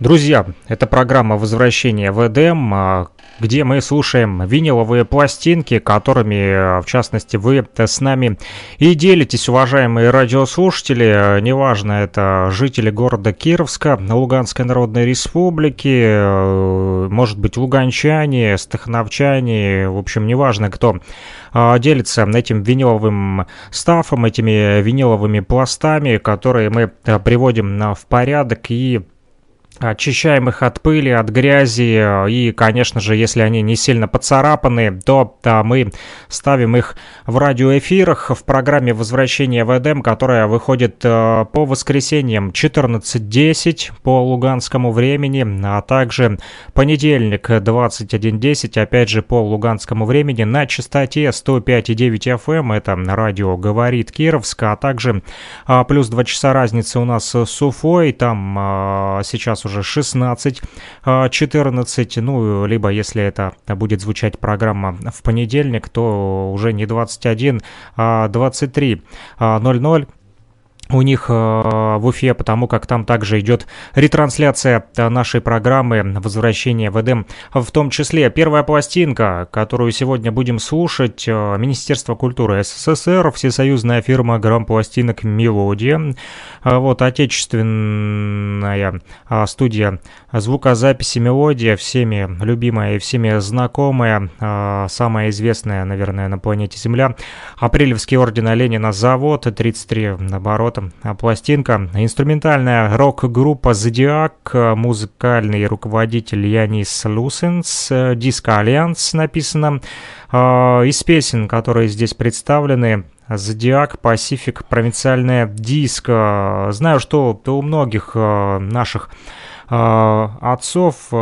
Друзья, это программа «Возвращение в Эдем», а, где мы слушаем виниловые пластинки, которыми, в частности, вы с нами и делитесь, уважаемые радиослушатели. Неважно, это жители города Кировска, Луганской Народной Республики, может быть, луганчане, стахановчане, в общем, неважно кто а, делится этим виниловым стафом, этими виниловыми пластами, которые мы приводим в порядок и очищаем их от пыли, от грязи, и, конечно же, если они не сильно поцарапаны, то да, мы ставим их в радиоэфирах в программе «Возвращение в Эдем», которая выходит э, по воскресеньям 14.10 по луганскому времени, а также понедельник 21.10, опять же, по луганскому времени на частоте 105.9 FM, это радио «Говорит Кировск», а также э, плюс 2 часа разницы у нас с Уфой, там э, сейчас уже уже 16, 14, а, ну, либо если это будет звучать программа в понедельник, то уже не 21, а 23.00 у них э, в Уфе, потому как там также идет ретрансляция э, нашей программы «Возвращение в Эдем». В том числе первая пластинка, которую сегодня будем слушать, э, Министерство культуры СССР, всесоюзная фирма грампластинок «Мелодия». Вот отечественная студия звукозаписи «Мелодия», всеми любимая и всеми знакомая, самая известная, наверное, на планете Земля. Апрелевский ордена Ленина завод, 33 оборота пластинка. Инструментальная рок-группа «Зодиак», музыкальный руководитель Янис Лусенс, «Диско Альянс» написано. А, из песен, которые здесь представлены, Зодиак, Pacific, провинциальная диско. Знаю, что у многих а, наших отцов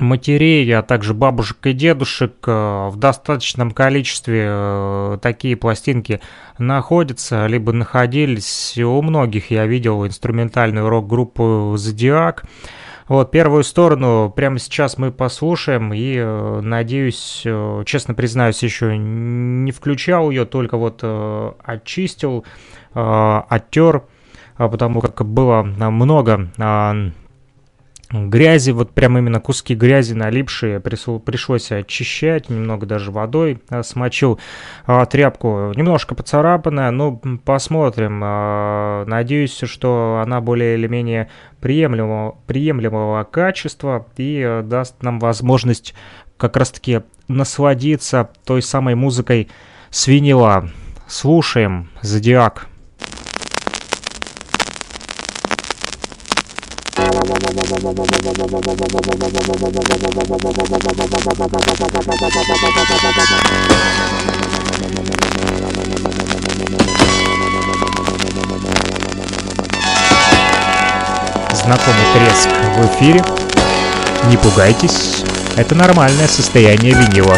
матерей, а также бабушек и дедушек э, в достаточном количестве э, такие пластинки находятся, либо находились. У многих я видел инструментальную рок-группу «Зодиак». Вот, первую сторону прямо сейчас мы послушаем и, э, надеюсь, честно признаюсь, еще не включал ее, только вот очистил, оттер, потому как было много грязи, вот прям именно куски грязи налипшие, пришлось очищать, немного даже водой а, смочил а, тряпку, немножко поцарапанная, ну посмотрим, а, надеюсь, что она более или менее приемлемого, приемлемого качества и даст нам возможность как раз-таки насладиться той самой музыкой свинила. Слушаем «Зодиак». Знакомый треск в эфире. Не пугайтесь, это нормальное состояние винила.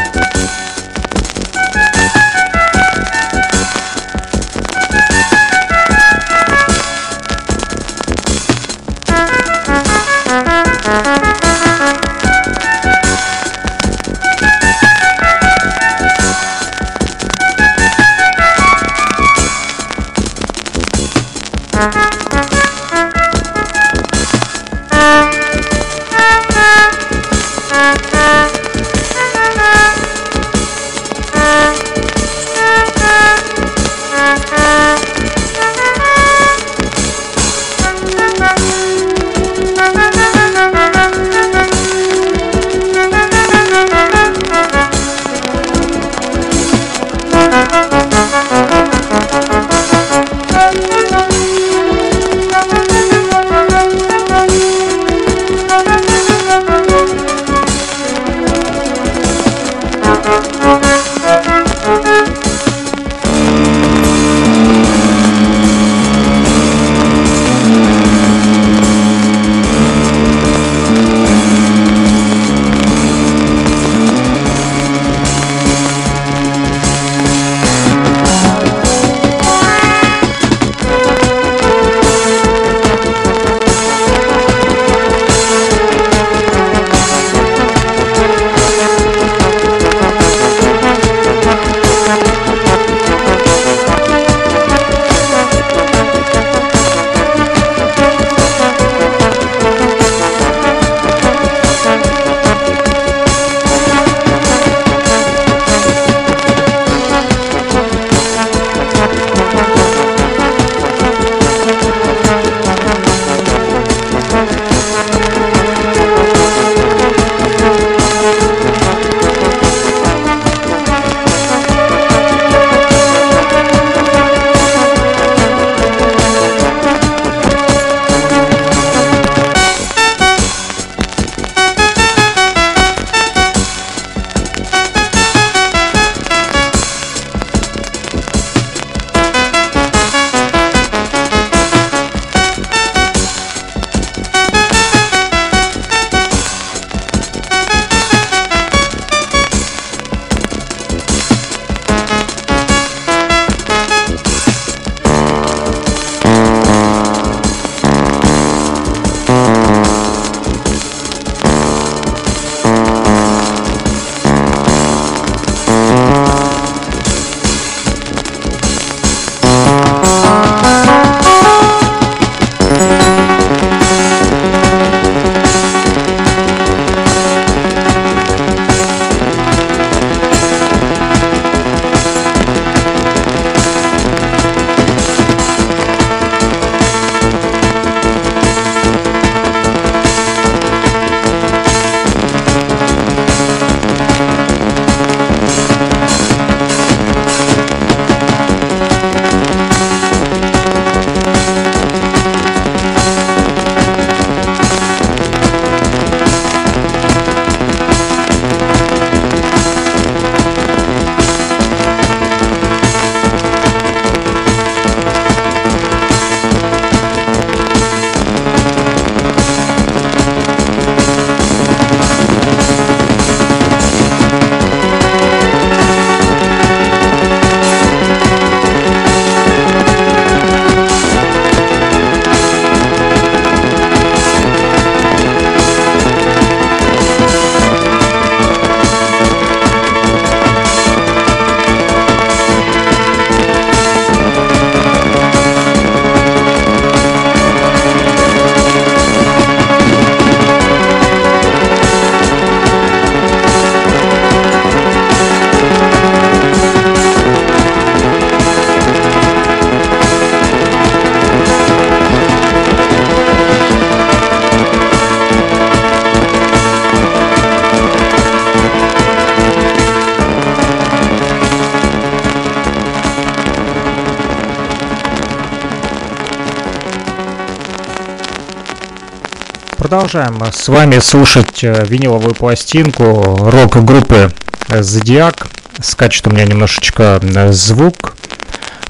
Продолжаем с вами слушать э, виниловую пластинку рок-группы Зодиак. Скачет у меня немножечко э, звук.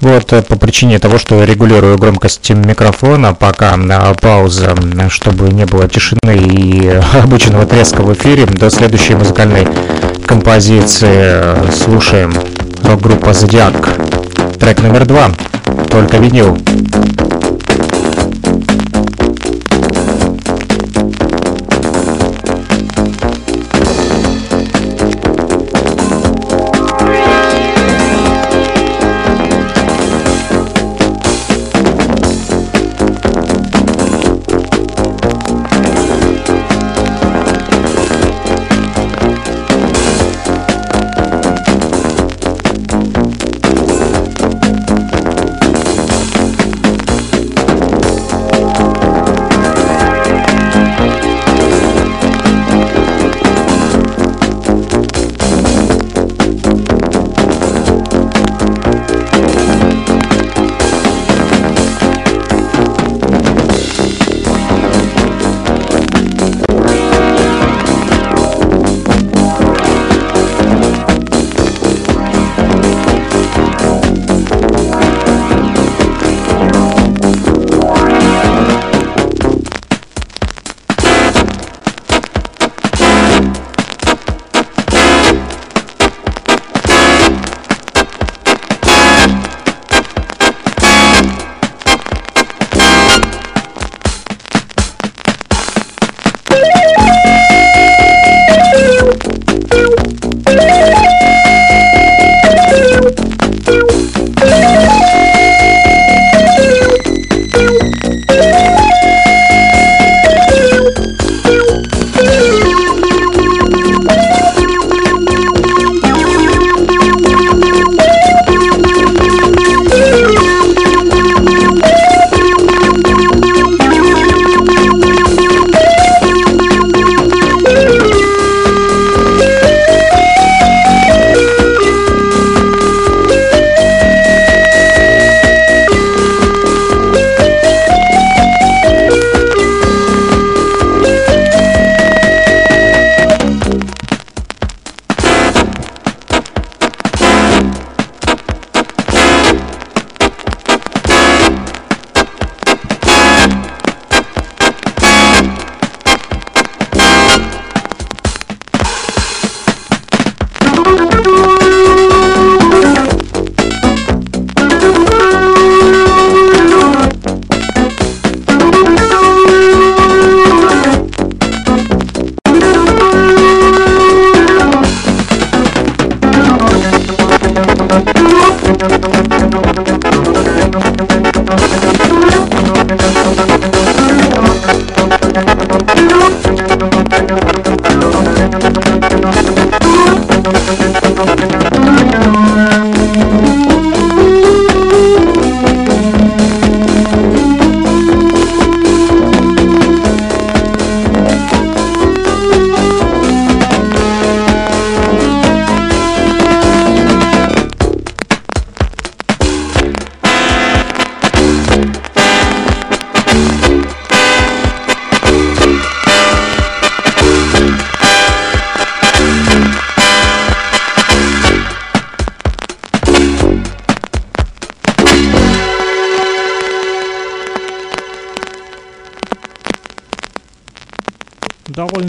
Вот э, по причине того, что регулирую громкость микрофона, пока на пауза, чтобы не было тишины и обычного треска в эфире, до следующей музыкальной композиции слушаем рок-группа Зодиак. Трек номер два. Только винил.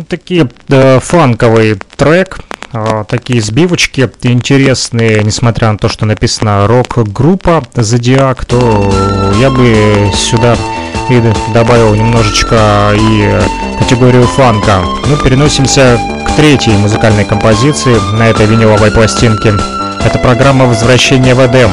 Довольно-таки э, фанковый трек, э, такие сбивочки интересные, несмотря на то, что написано рок-группа Зодиак, то я бы сюда и добавил немножечко и категорию фанка. Ну, переносимся к третьей музыкальной композиции на этой виниловой пластинке. Это программа «Возвращение в Эдем».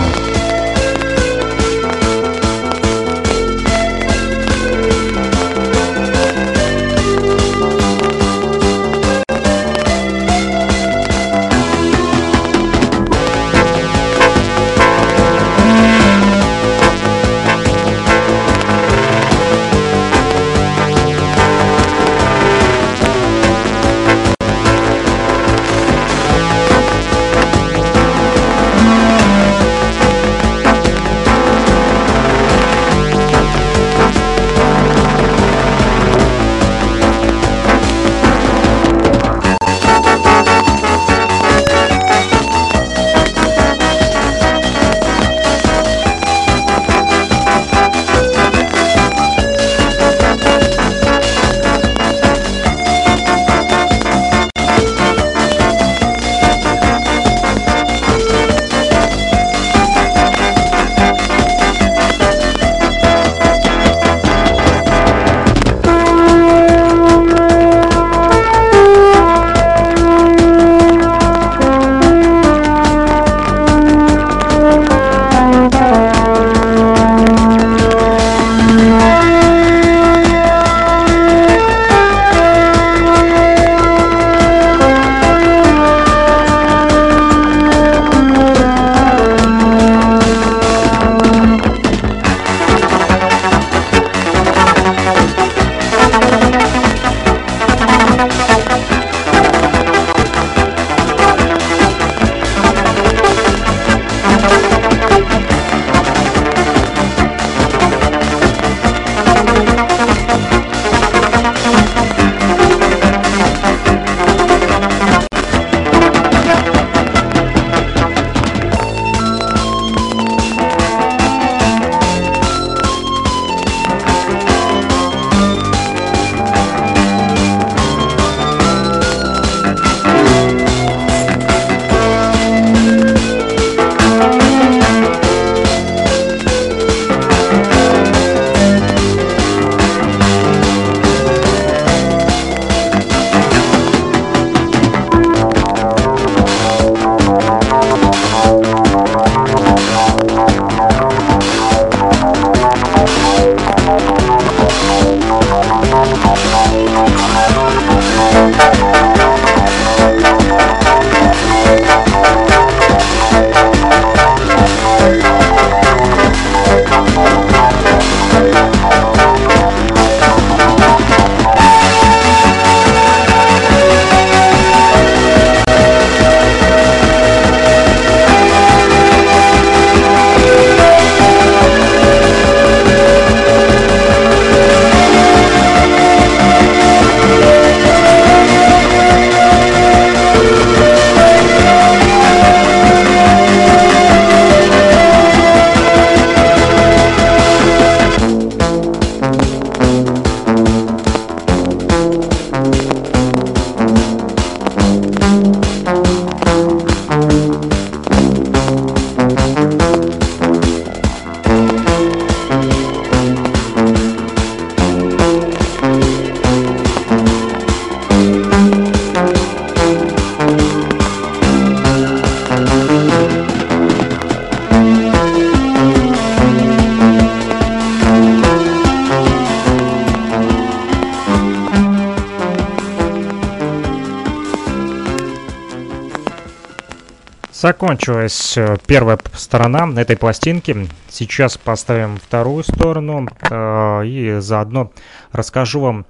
Закончилась э, первая сторона этой пластинки. Сейчас поставим вторую сторону э, и заодно расскажу вам,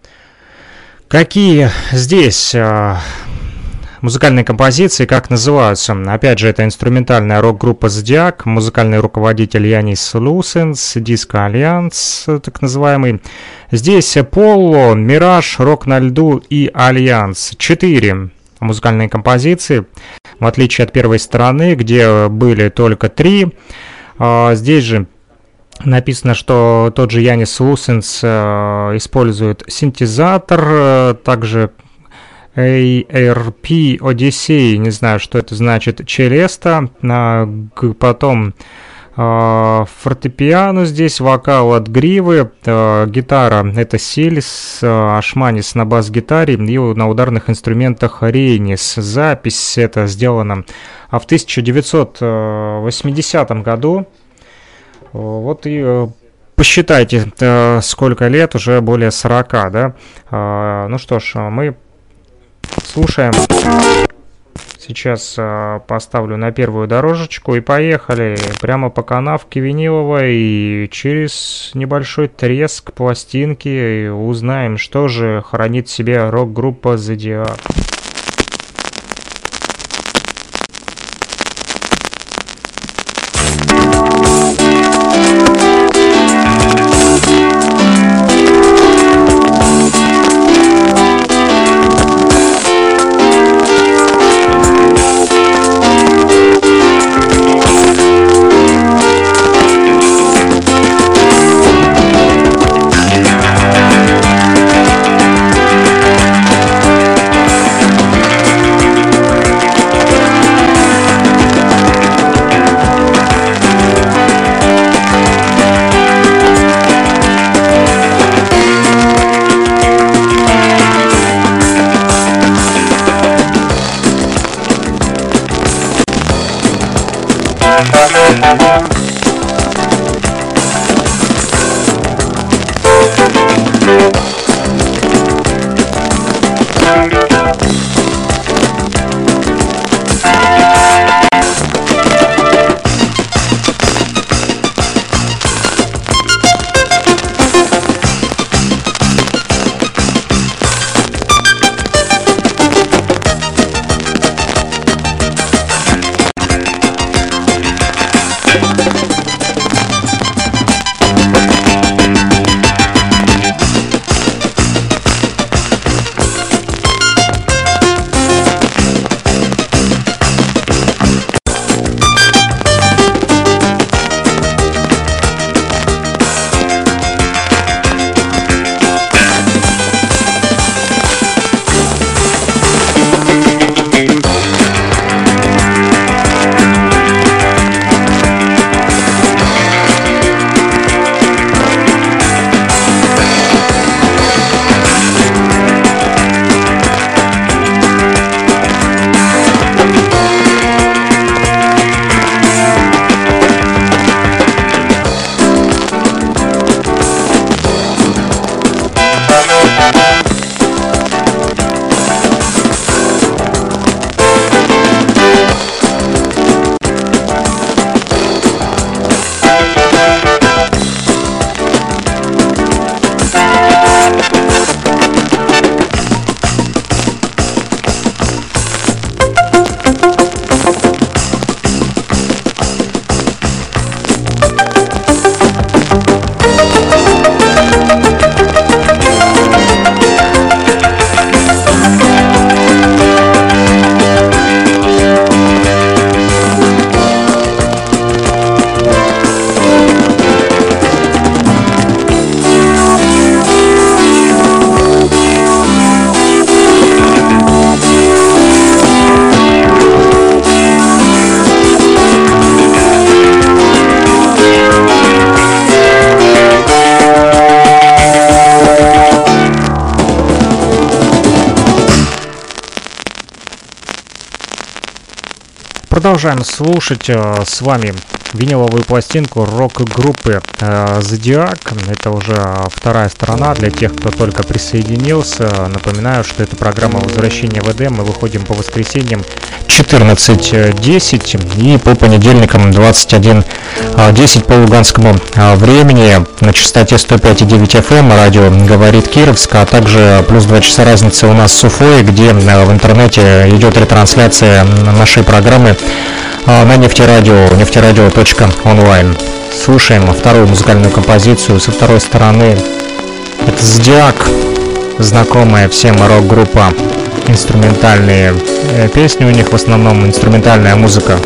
какие здесь э, музыкальные композиции, как называются. Опять же, это инструментальная рок-группа «Зодиак», музыкальный руководитель Янис Лусенс, диско Альянс, так называемый. Здесь Поло, Мираж, Рок на льду и Альянс. Четыре музыкальные композиции, в отличие от первой стороны, где были только три. А, здесь же Написано, что тот же Янис Лусенс э, использует синтезатор, э, также ARP Odyssey, не знаю, что это значит, Челеста, потом а, фортепиано здесь, вокал от Гривы, а, гитара это Сильс, а, Ашманис на бас-гитаре и на ударных инструментах Рейнис. Запись это сделана в 1980 году. Вот и э, посчитайте, э, сколько лет, уже более 40, да? Ну что ж, мы Слушаем. Сейчас э, поставлю на первую дорожечку. И поехали. Прямо по канавке виниловой. И через небольшой треск пластинки узнаем, что же хранит в себе рок-группа Зодиак. Слушать э, с вами виниловую пластинку рок-группы э, Зодиак. Это уже вторая сторона для тех, кто только присоединился. Напоминаю, что это программа возвращения в ВД. Мы выходим по воскресеньям 14.10 и по понедельникам 21.10 по луганскому э, времени на частоте 105.9 FM радио говорит Кировск, а также плюс 2 часа разницы у нас с Уфой, где э, в интернете идет ретрансляция нашей программы а, на нефтерадио, нефтерадио.онлайн. Слушаем вторую музыкальную композицию со второй стороны. Это Зодиак, знакомая всем рок-группа. Инструментальные э, песни у них в основном, инструментальная музыка.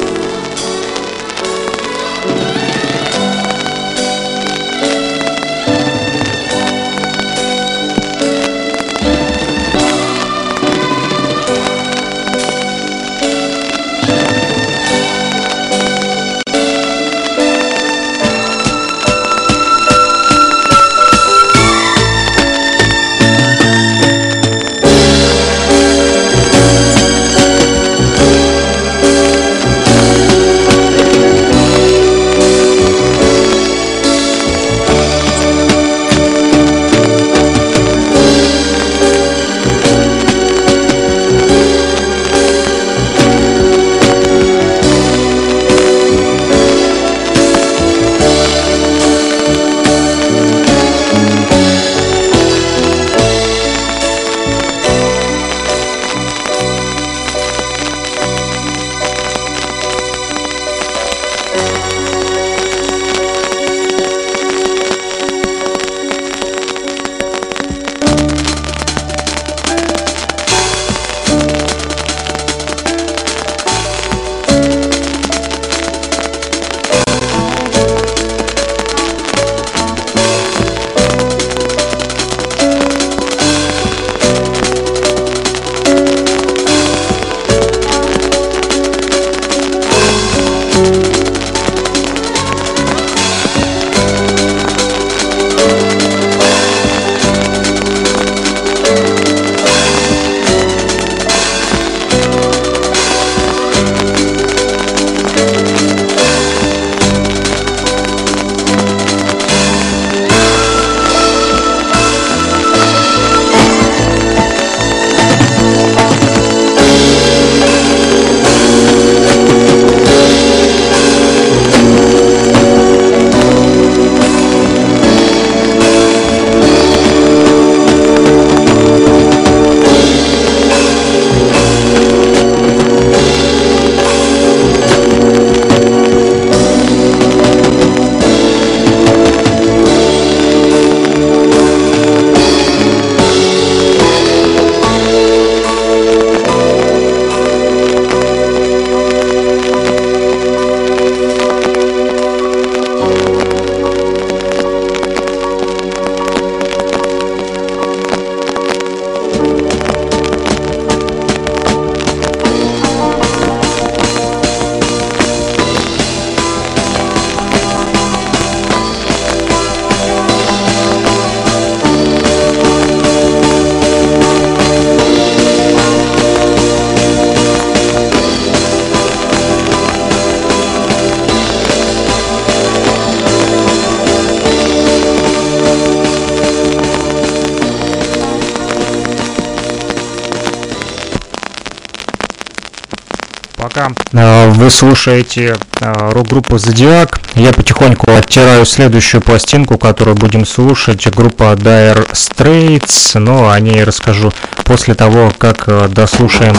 Вы слушаете э, рок-группу Зодиак. Я потихоньку оттираю следующую пластинку, которую будем слушать. Группа Dire Straits. Но о ней расскажу после того, как э, дослушаем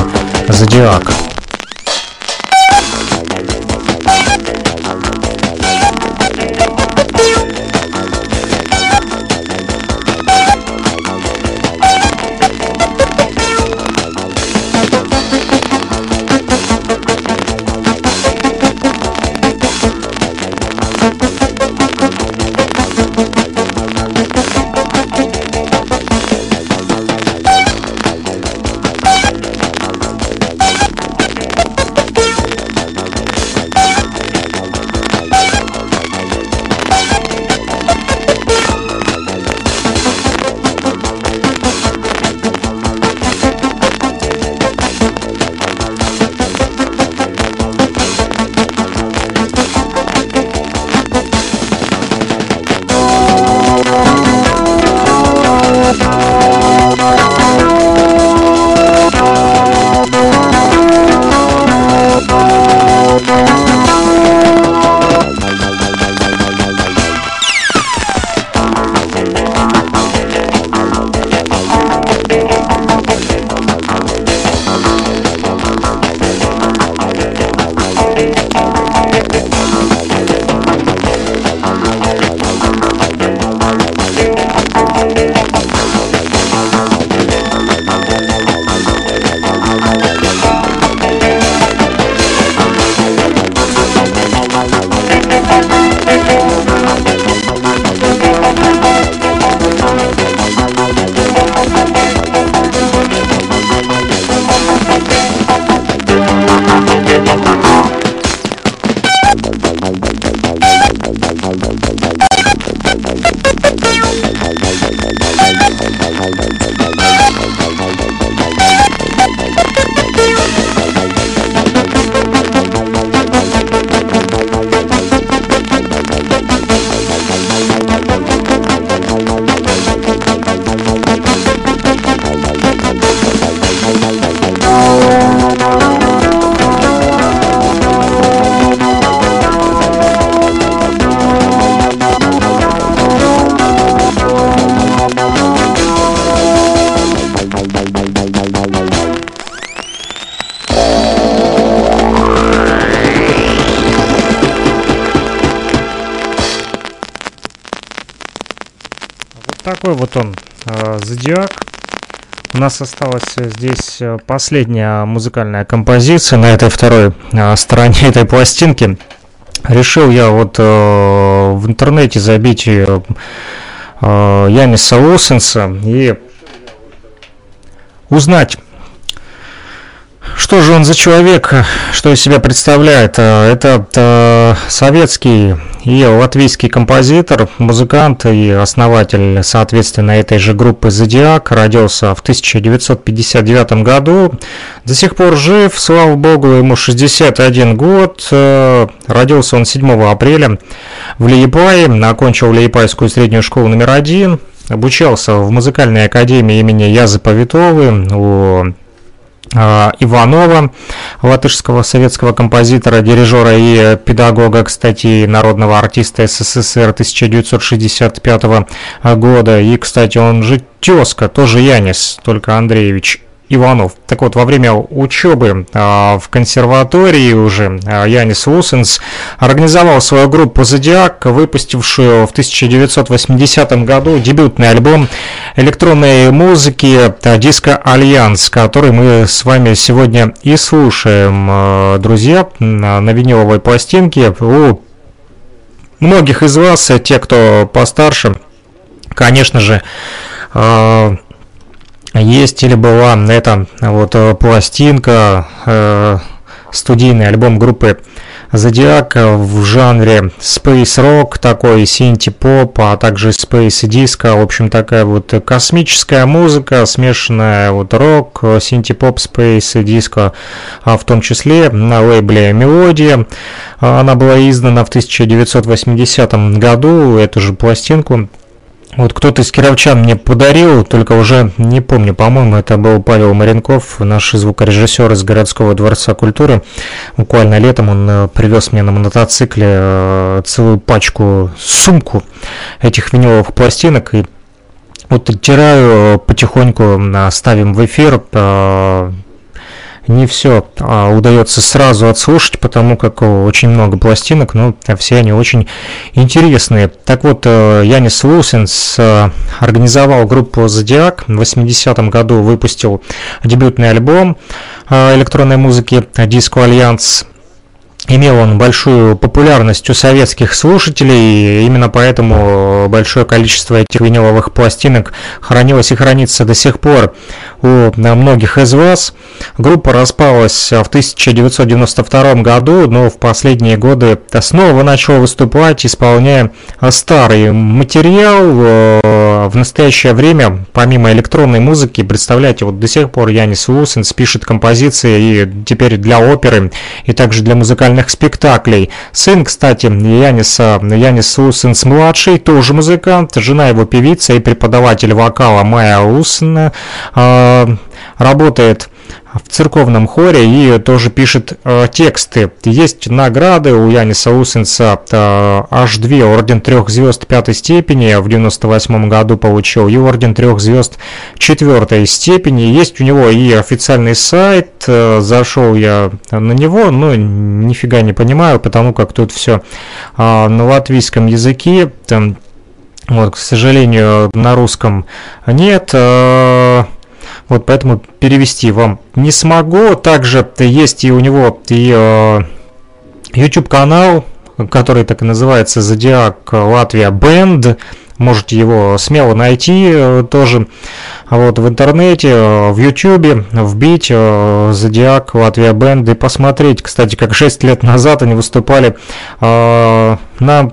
Зодиак. такой Зодиак. У нас осталась здесь последняя музыкальная композиция на этой второй стороне этой пластинки. Решил я вот в интернете забить Яниса Лусенса и узнать, что же он за человек, что из себя представляет? Э, это, это советский и латвийский композитор, музыкант и основатель, соответственно, этой же группы «Зодиак». Родился в 1959 году. До сих пор жив, слава богу, ему 61 год. Э, родился он 7 апреля в Лиепае, окончил Лиепайскую среднюю школу номер один. Обучался в музыкальной академии имени Язы Повитовы у а, Иванова, латышского советского композитора, дирижера и педагога, кстати, народного артиста СССР 1965 года. И, кстати, он же тезка, тоже Янис, только Андреевич Иванов. Так вот, во время учебы а, в консерватории уже а, Янис Лусенс организовал свою группу «Зодиак», выпустившую в 1980 году дебютный альбом электронной музыки «Диско Альянс», который мы с вами сегодня и слушаем, а, друзья, на виниловой пластинке. У многих из вас, те, кто постарше, конечно же, есть или была эта вот э, пластинка, э, студийный альбом группы Зодиак в жанре Space Rock, такой синти-поп, а также Space Disco, в общем, такая вот космическая музыка, смешанная вот рок, синти-поп, Space Disco, а в том числе на лейбле Мелодия. Она была издана в 1980 году, эту же пластинку вот кто-то из кировчан мне подарил, только уже не помню, по-моему, это был Павел Маренков, наш звукорежиссер из городского дворца культуры. Буквально летом он э, привез мне на мотоцикле э, целую пачку, сумку этих виниловых пластинок, и вот оттираю э, потихоньку, ставим в эфир, не все а, удается сразу отслушать, потому как очень много пластинок, но все они очень интересные. Так вот, э, Янис Лусенс э, организовал группу «Зодиак», в 80-м году выпустил дебютный альбом э, электронной музыки «Диско Альянс», Имел он большую популярность у советских слушателей, и именно поэтому большое количество этих виниловых пластинок хранилось и хранится до сих пор у многих из вас. Группа распалась в 1992 году, но в последние годы снова начала выступать, исполняя старый материал. Э, в настоящее время, помимо электронной музыки, представляете, вот до сих пор Янис Лусенс пишет композиции и теперь для оперы, и также для музыкальных музыкальных спектаклей. Сын, кстати, Яниса, Янис Усенс-младший, тоже музыкант, жена его певица и преподаватель вокала Майя Усен, э, работает в церковном хоре и тоже пишет э, тексты. Есть награды у Яниса Усенса, э, аж две, орден трех звезд пятой степени в 98 году получил, и орден трех звезд четвертой степени. Есть у него и официальный сайт, э, зашел я на него, но нифига не понимаю, потому как тут все э, на латвийском языке. Там, вот, к сожалению, на русском нет. Э, вот поэтому перевести вам не смогу. Также есть и у него и э, YouTube канал, который так и называется Зодиак Латвия Бенд. Можете его смело найти э, тоже вот в интернете, э, в YouTube, вбить Зодиак Латвия Бенд и посмотреть. Кстати, как 6 лет назад они выступали на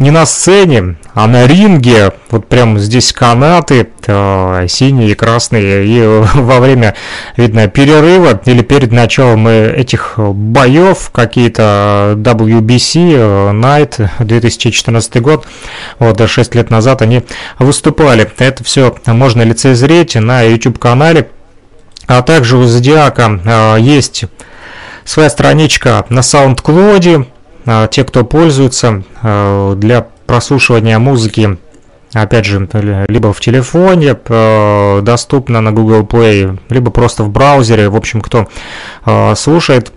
не на сцене, а на ринге. Вот прям здесь канаты э, синие и красные. И во время, видно, перерыва или перед началом этих боев какие-то WBC э, Night 2014 год, вот 6 лет назад они выступали. Это все можно лицезреть на YouTube-канале. А также у Зодиака э, есть своя страничка на SoundCloud, те, кто пользуется а, для прослушивания музыки, опять же, либо в телефоне, а, доступно на Google Play, либо просто в браузере, в общем, кто слушает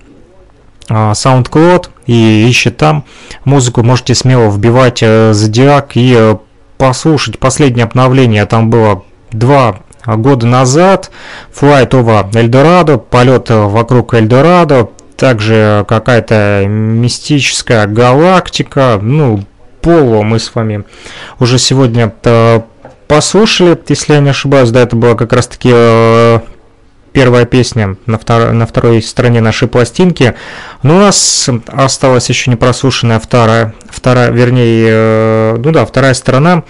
SoundCloud и ищет там музыку, можете смело вбивать Зодиак и послушать последнее обновление. Там было два года назад. Flight over Эльдорадо, полет вокруг Эльдорадо, также какая-то мистическая галактика, ну, Поло мы с вами уже сегодня послушали, если я не ошибаюсь, да, это была как раз-таки э, первая песня на, втор на второй стороне нашей пластинки. Но у нас осталась еще не прослушанная вторая, вторая вернее, э, ну да, вторая сторона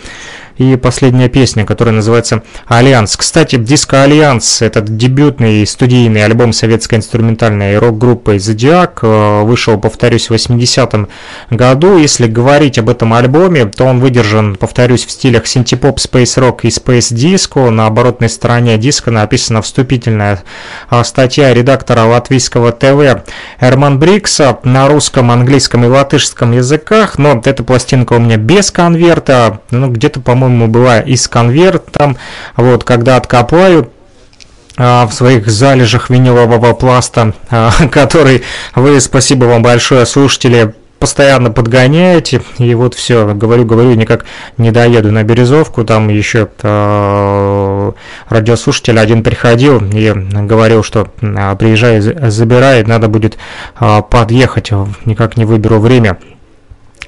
и последняя песня, которая называется «Альянс». Кстати, диско «Альянс» — этот дебютный студийный альбом советской инструментальной рок-группы «Зодиак», э, вышел, повторюсь, в 80-м году. Если говорить об этом альбоме, то он выдержан, повторюсь, в стилях синтепоп, space rock и space disco. На оборотной стороне диска написана вступительная э, статья редактора латвийского ТВ Эрман Брикса на русском, английском и латышском языках, но эта пластинка у меня без конверта, ну, где-то, по-моему, по-моему, была из конвертом. Вот, когда откопаю, а, в своих залежах винилового пласта, а, который вы, спасибо вам большое, слушатели, постоянно подгоняете, и вот все, говорю, говорю, никак не доеду на Березовку, там еще э, радиослушатель один приходил и говорил, что э, забирай, надо будет подъехать, никак не выберу время,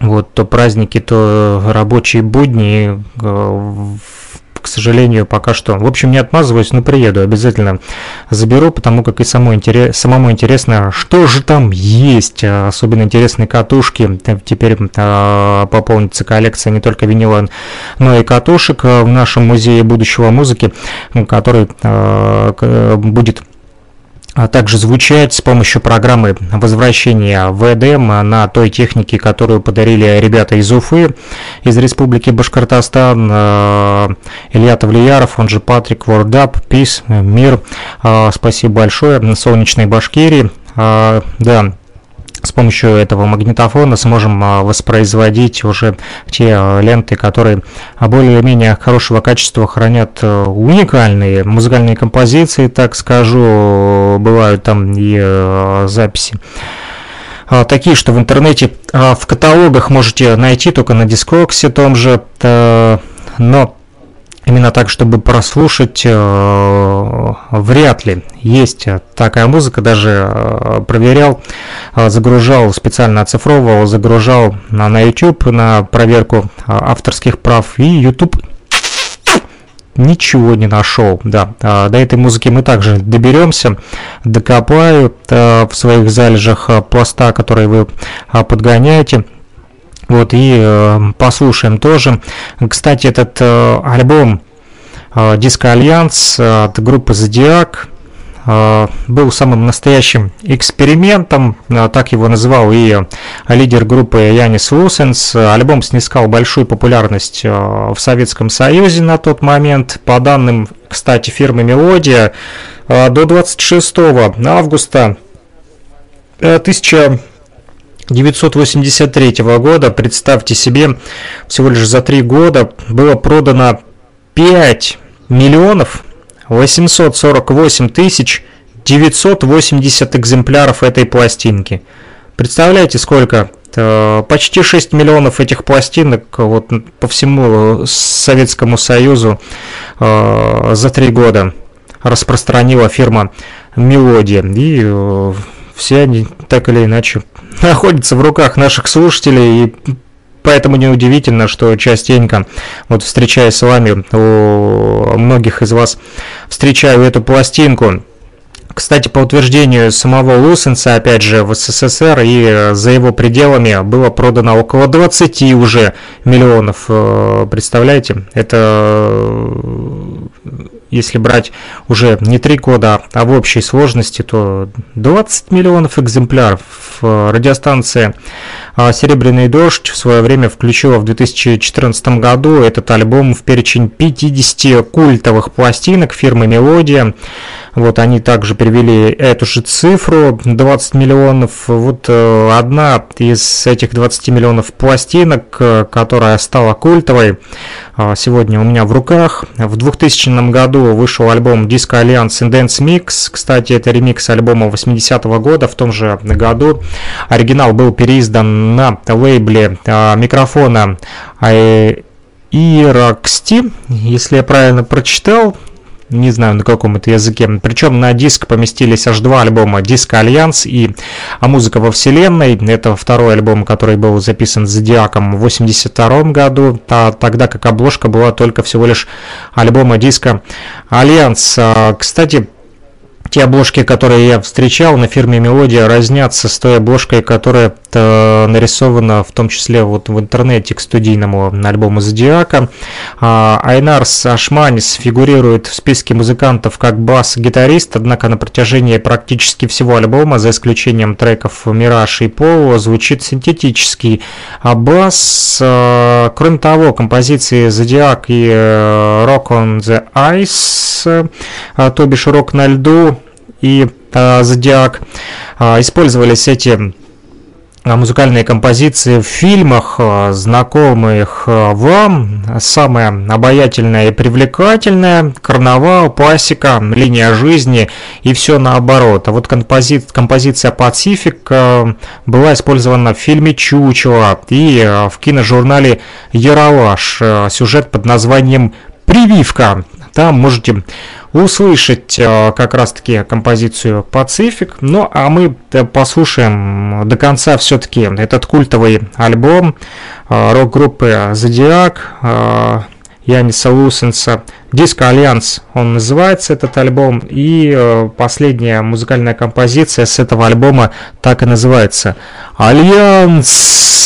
вот, то праздники, то рабочие будни, э, к сожалению, пока что. В общем, не отмазываюсь, но приеду, обязательно заберу, потому как и самому, интерес, самому интересно, что же там есть. Особенно интересные катушки. Теперь э, пополнится коллекция не только винила, но и катушек в нашем музее будущего музыки, который э, будет а также звучать с помощью программы возвращения в EDM на той технике, которую подарили ребята из Уфы, из Республики Башкортостан, э, Илья Тавлияров, он же Патрик, Вордап, Пис, Мир, э, спасибо большое, Солнечной Башкирии, э, да, с помощью этого магнитофона сможем а, воспроизводить уже те а, ленты, которые более-менее хорошего качества хранят уникальные музыкальные композиции, так скажу, бывают там и записи а, такие, что в интернете в каталогах можете найти только на Дискоксе том же, но именно так, чтобы прослушать, э, вряд ли есть такая музыка. Даже э, проверял, э, загружал, специально оцифровывал, загружал на, YouTube на проверку авторских прав. И YouTube ничего не нашел. Да, до этой музыки мы также доберемся, докопаю в своих залежах пласта, которые вы подгоняете. Вот, и э, послушаем тоже. Кстати, этот э, альбом э, Диско Альянс э, от группы Зодиак э, был самым настоящим экспериментом, э, так его называл и лидер группы Янис Лусенс. Альбом снискал большую популярность э, в Советском Союзе на тот момент. По данным, кстати, фирмы Мелодия, э, до 26 августа 1000 э, 983 года, представьте себе, всего лишь за три года было продано 5 миллионов 848 тысяч 980 экземпляров этой пластинки. Представляете, сколько? Э, почти 6 миллионов этих пластинок вот, по всему Советскому Союзу э, за три года распространила фирма Мелодия. И э, все они так или иначе находятся в руках наших слушателей, и поэтому неудивительно, что частенько, вот встречаясь с вами, у многих из вас встречаю эту пластинку. Кстати, по утверждению самого Лусенса, опять же, в СССР и за его пределами было продано около 20 уже миллионов. Э, представляете? Это если брать уже не три года, а в общей сложности, то 20 миллионов экземпляров. Радиостанция а, «Серебряный дождь» в свое время включила в 2014 году этот альбом в перечень 50 культовых пластинок фирмы «Мелодия». Вот они также привели эту же цифру 20 миллионов. Вот э, одна из этих 20 миллионов пластинок, э, которая стала культовой, э, сегодня у меня в руках. В 2000 году вышел альбом Disco Alliance Dance Mix. Кстати, это ремикс альбома 80-го года. В том же году оригинал был переиздан на лейбле Mikrofona ieraksti, если я правильно прочитал, не знаю на каком это языке. Причем на диск поместились аж два альбома «Диско Альянс» и «А музыка во вселенной». Это второй альбом, который был записан Зодиаком в 82 году, а тогда как обложка была только всего лишь альбома «Диско Альянс». А, кстати, те обложки, которые я встречал на фирме Мелодия, разнятся с той обложкой, которая э, нарисована в том числе вот в интернете к студийному альбому Зодиака. А, Айнарс Ашманис фигурирует в списке музыкантов как бас-гитарист, однако на протяжении практически всего альбома, за исключением треков «Мираж» и «Поло», звучит синтетический бас. Э, кроме того, композиции «Зодиак» и э, «Rock on the Ice», то бишь «Рок на льду», и э, Зодиак. Э, использовались эти а, музыкальные композиции в фильмах, а, знакомых вам. Самая обаятельная и привлекательная – «Карнавал», «Пасека», «Линия жизни» и все наоборот. А вот компози... композиция «Пацифик» была использована в фильме «Чучело» и в киножурнале «Яралаш». Сюжет под названием «Прививка». Там можете услышать э, как раз-таки композицию «Pacific». Ну, а мы э, послушаем до конца все-таки этот культовый альбом э, рок-группы «Зодиак», Яниса Лусенса. «Диско Альянс» он называется, этот альбом. И последняя музыкальная композиция с этого альбома так и называется «Альянс».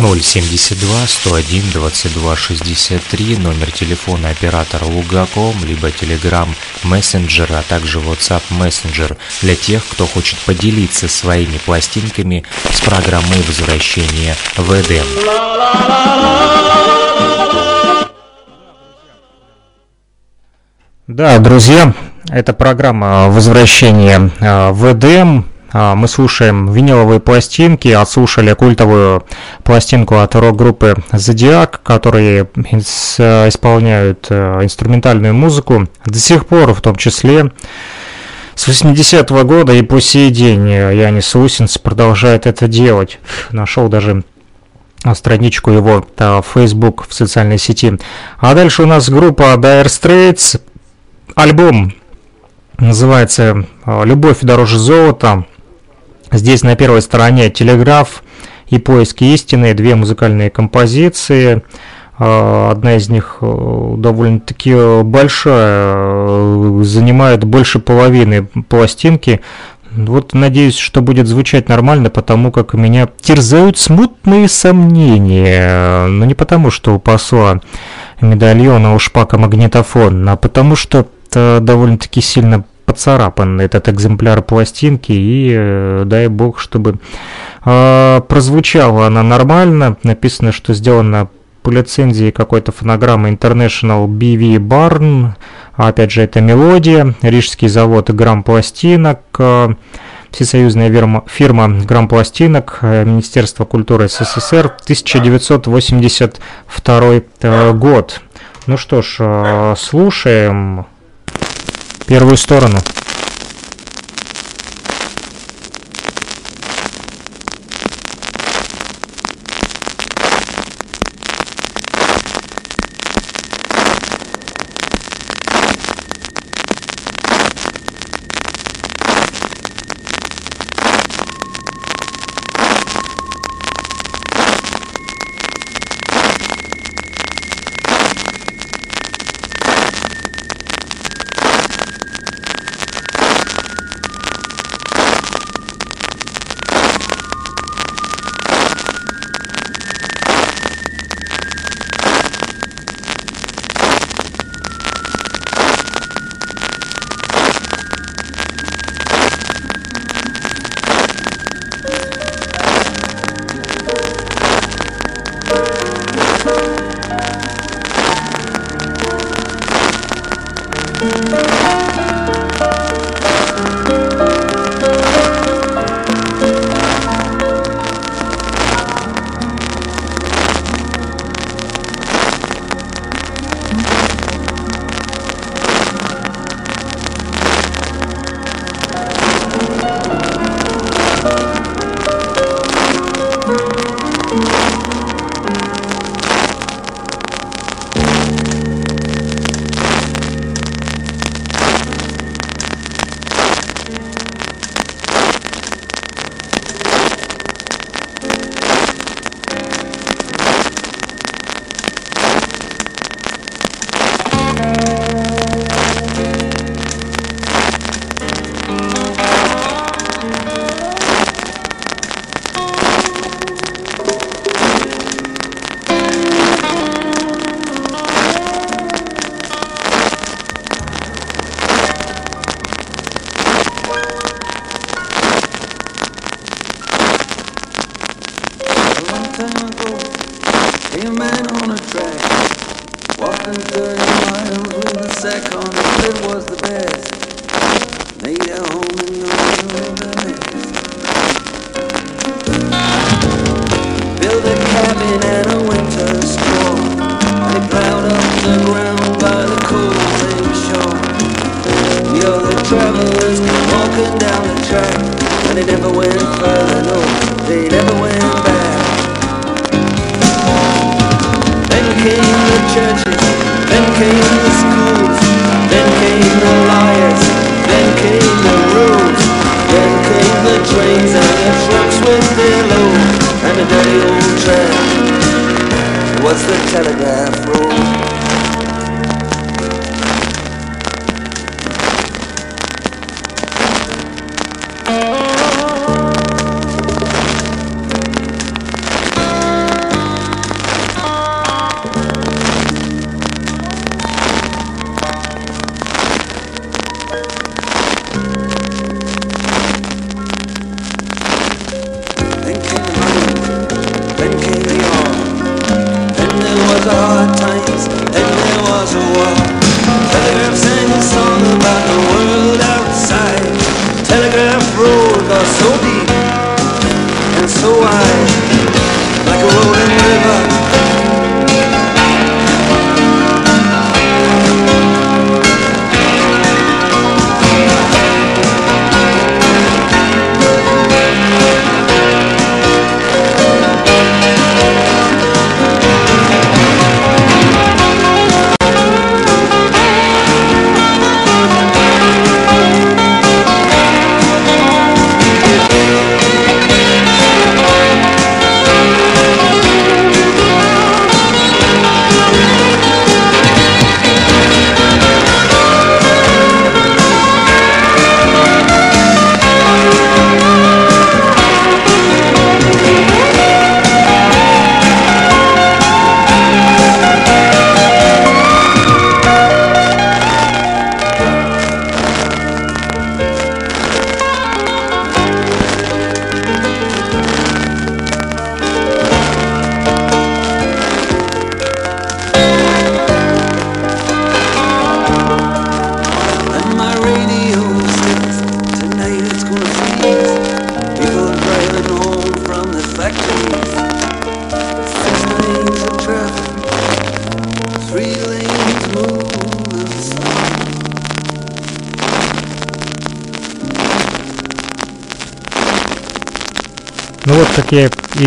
072 101 22 63, номер телефона оператора Лугаком, либо Telegram Messenger, а также WhatsApp Messenger для тех, кто хочет поделиться своими пластинками с программой возвращения в Эдем. Да, друзья, это программа возвращения э, в Эдем. А, мы слушаем виниловые пластинки, отслушали культовую пластинку от рок-группы Зодиак, которые исполняют э, инструментальную музыку до сих пор, в том числе с 80-го года и по сей день Янис Лусинс продолжает это делать. Нашел даже страничку его в Facebook в социальной сети. А дальше у нас группа Dire Straits. Альбом называется «Любовь дороже золота». Здесь на первой стороне телеграф и поиски истины, две музыкальные композиции. А, одна из них э, довольно-таки большая, э, занимает больше половины пластинки. Вот надеюсь, что будет звучать нормально, потому как меня терзают смутные сомнения. Но не потому, что у посла медальона у шпака магнитофон, а потому что довольно-таки сильно поцарапан этот экземпляр пластинки, и э, дай бог, чтобы э, прозвучала она нормально. Написано, что сделано по лицензии какой-то фонограммы International BV Barn. Опять же, это мелодия. Рижский завод Грамм Пластинок. Э, Всесоюзная фирма, фирма Грамм Пластинок, э, Министерство культуры СССР, 1982 э, год. Ну что ж, слушаем первую сторону.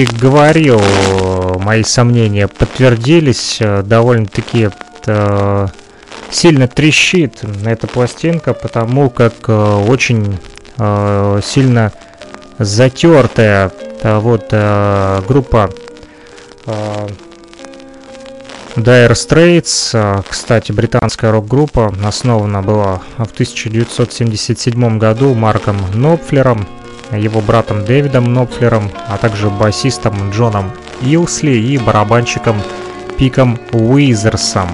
И говорил, мои сомнения подтвердились. Э, довольно-таки э, сильно трещит эта пластинка, потому как э, очень сильно затертая вот группа Dire Straits, кстати, британская рок-группа, основана была в 1977 году Марком Нопфлером, его братом Дэвидом Нопфлером, а также басистом Джоном Илсли и барабанщиком Пиком Уизерсом.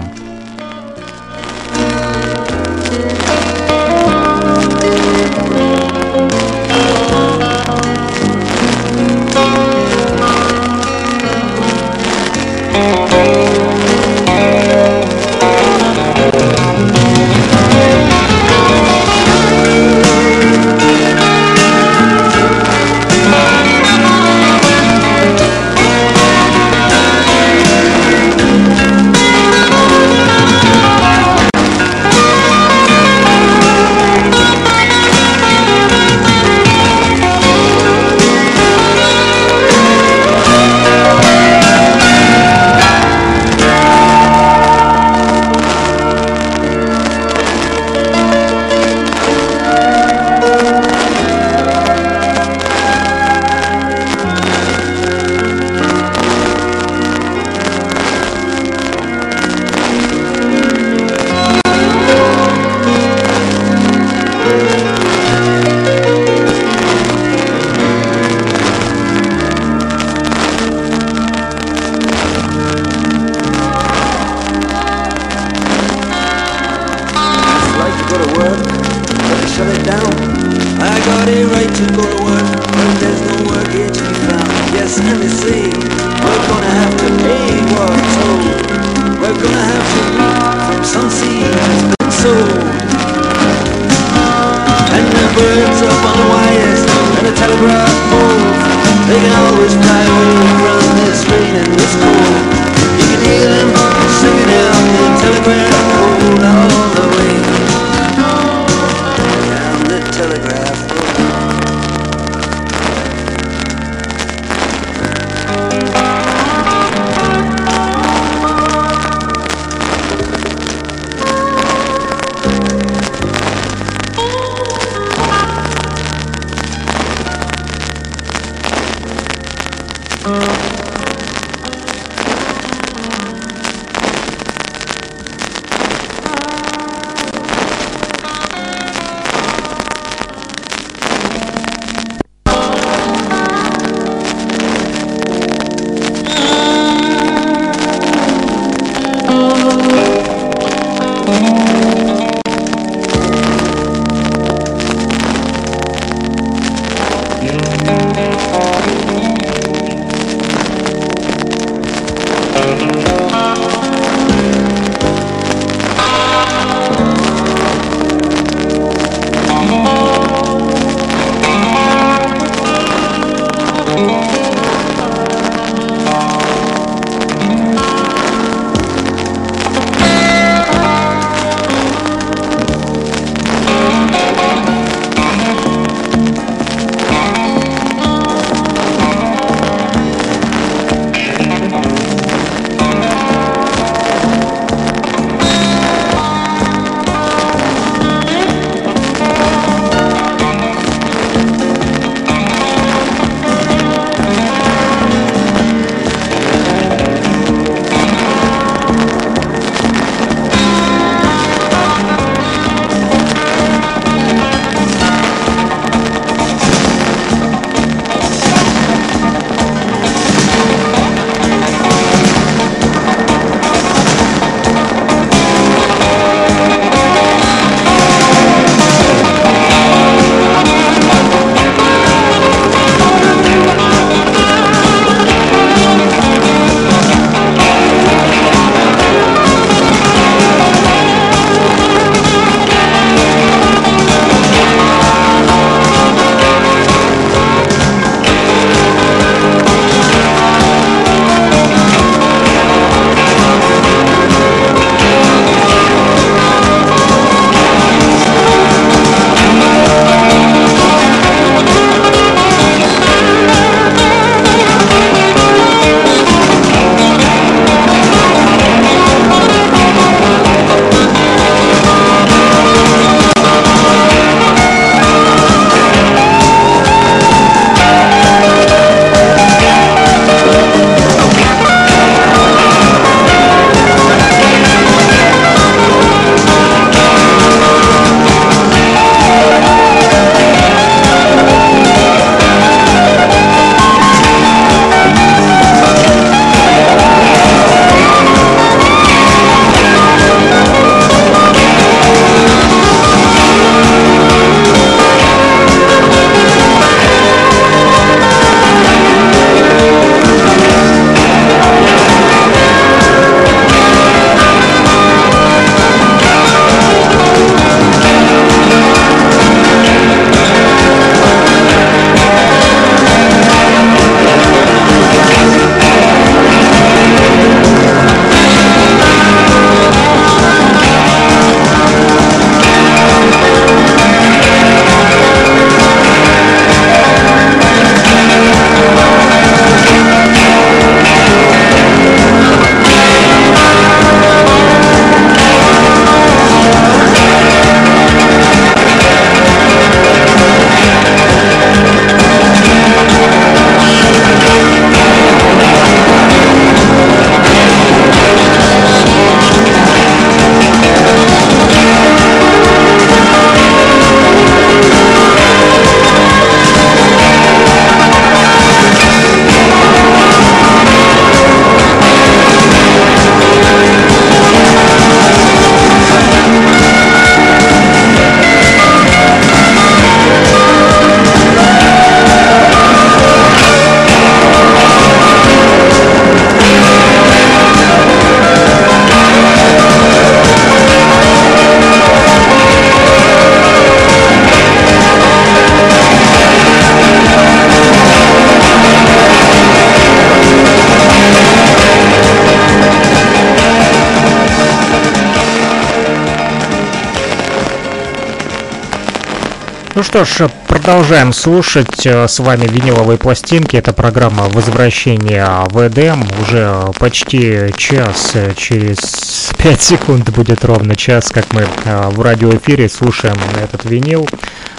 Ну что ж, продолжаем слушать э, с вами виниловые пластинки. Это программа возвращения в Эдем. Уже почти час, э, через 5 секунд будет ровно час, как мы э, в радиоэфире слушаем этот винил.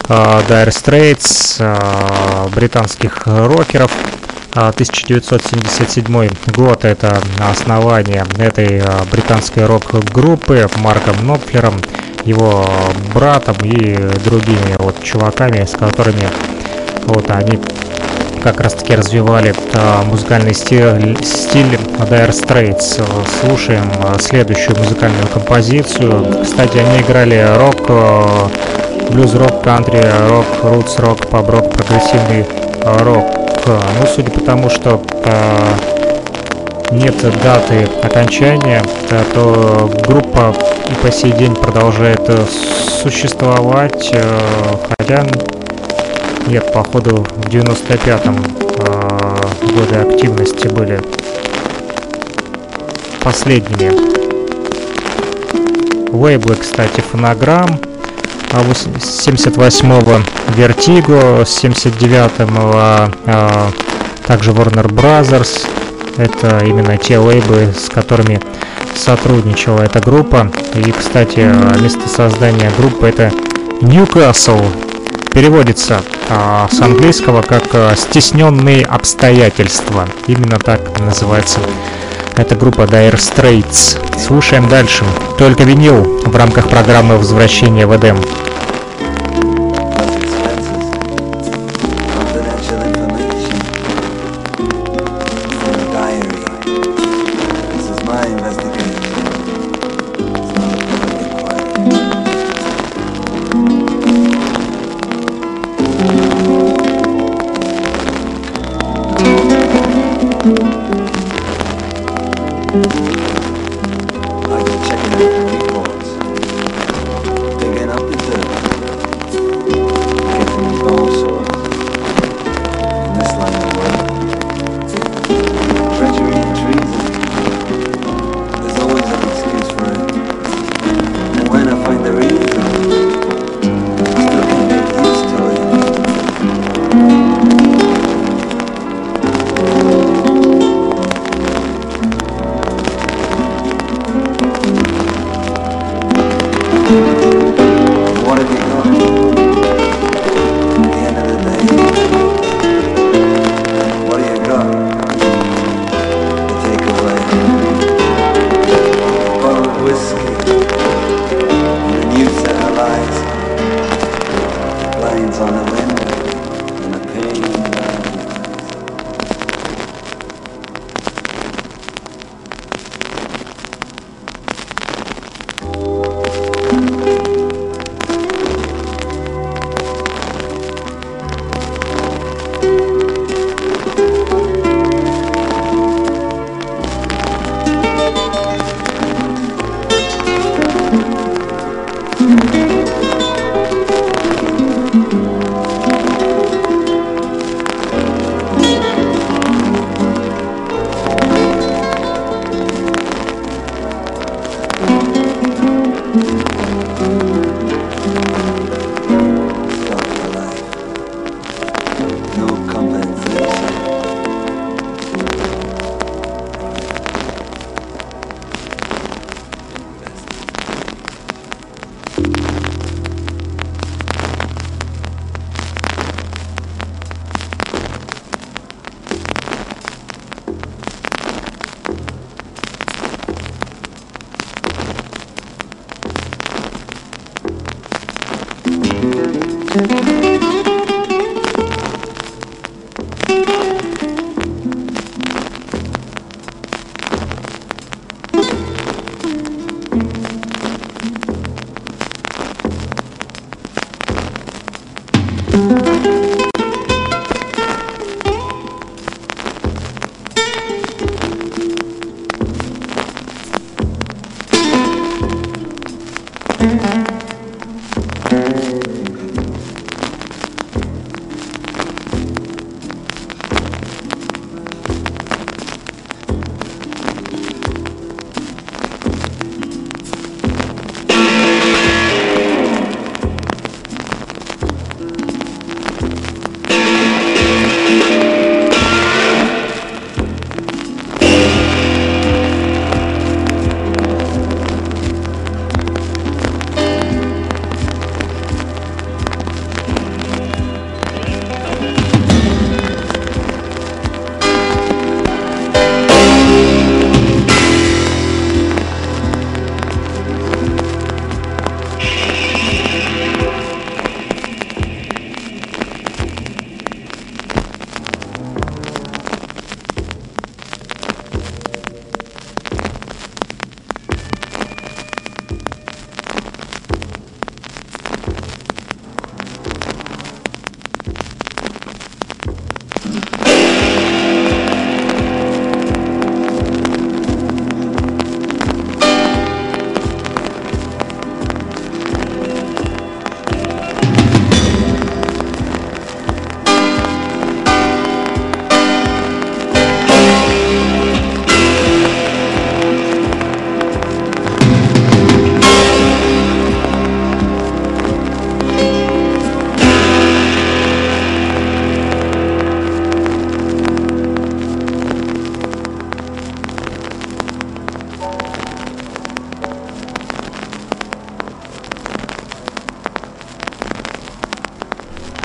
Dire Straits, британских рокеров. 1977 год это основание этой британской рок-группы Марком Нопфлером его братом и другими вот чуваками, с которыми вот они как раз таки развивали а, музыкальный стиль, стиль Dire Straits. Слушаем а, следующую музыкальную композицию. Кстати, они играли рок, а, блюз-рок, кантри, рок, рутс-рок, паб-рок, прогрессивный рок. Ну, судя по тому, что а, нет даты окончания, то группа и по сей день продолжает существовать, хотя нет, походу в 95-м годы активности были последними. Лейблы, кстати, фонограмм, 78-го Vertigo, 79-го а, также Warner Brothers. Это именно те лейблы, с которыми сотрудничала эта группа. И, кстати, место создания группы это Newcastle. Переводится а, с английского как «стесненные обстоятельства». Именно так называется это группа Dire Straits. Слушаем дальше. Только винил в рамках программы возвращения в Эдем.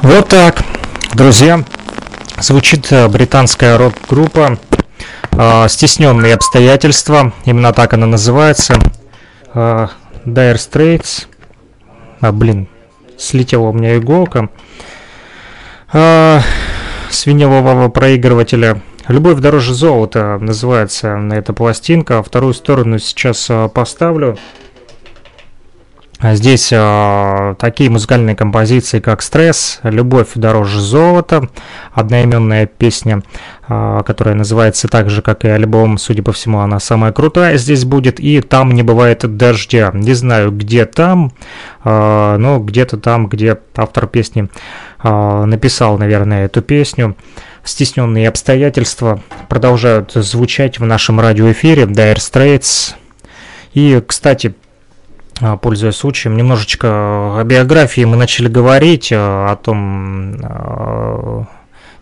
Вот так, друзья. Звучит э, британская рок-группа э, «Стесненные обстоятельства». Именно так она называется. Э, Dire Straits. А, блин, слетела у меня иголка. Э, с винилового проигрывателя. «Любовь дороже золота» называется эта пластинка. Вторую сторону сейчас э, поставлю. А здесь э, такие музыкальные композиции, как «Стресс», «Любовь дороже золота», одноименная песня, э, которая называется так же, как и альбом, судя по всему, она самая крутая здесь будет, и «Там не бывает дождя». Не знаю, где там, э, но где-то там, где автор песни э, написал, наверное, эту песню. Стесненные обстоятельства продолжают звучать в нашем радиоэфире Dire Straits. И, кстати, пользуясь случаем, немножечко о биографии мы начали говорить, э, о том э,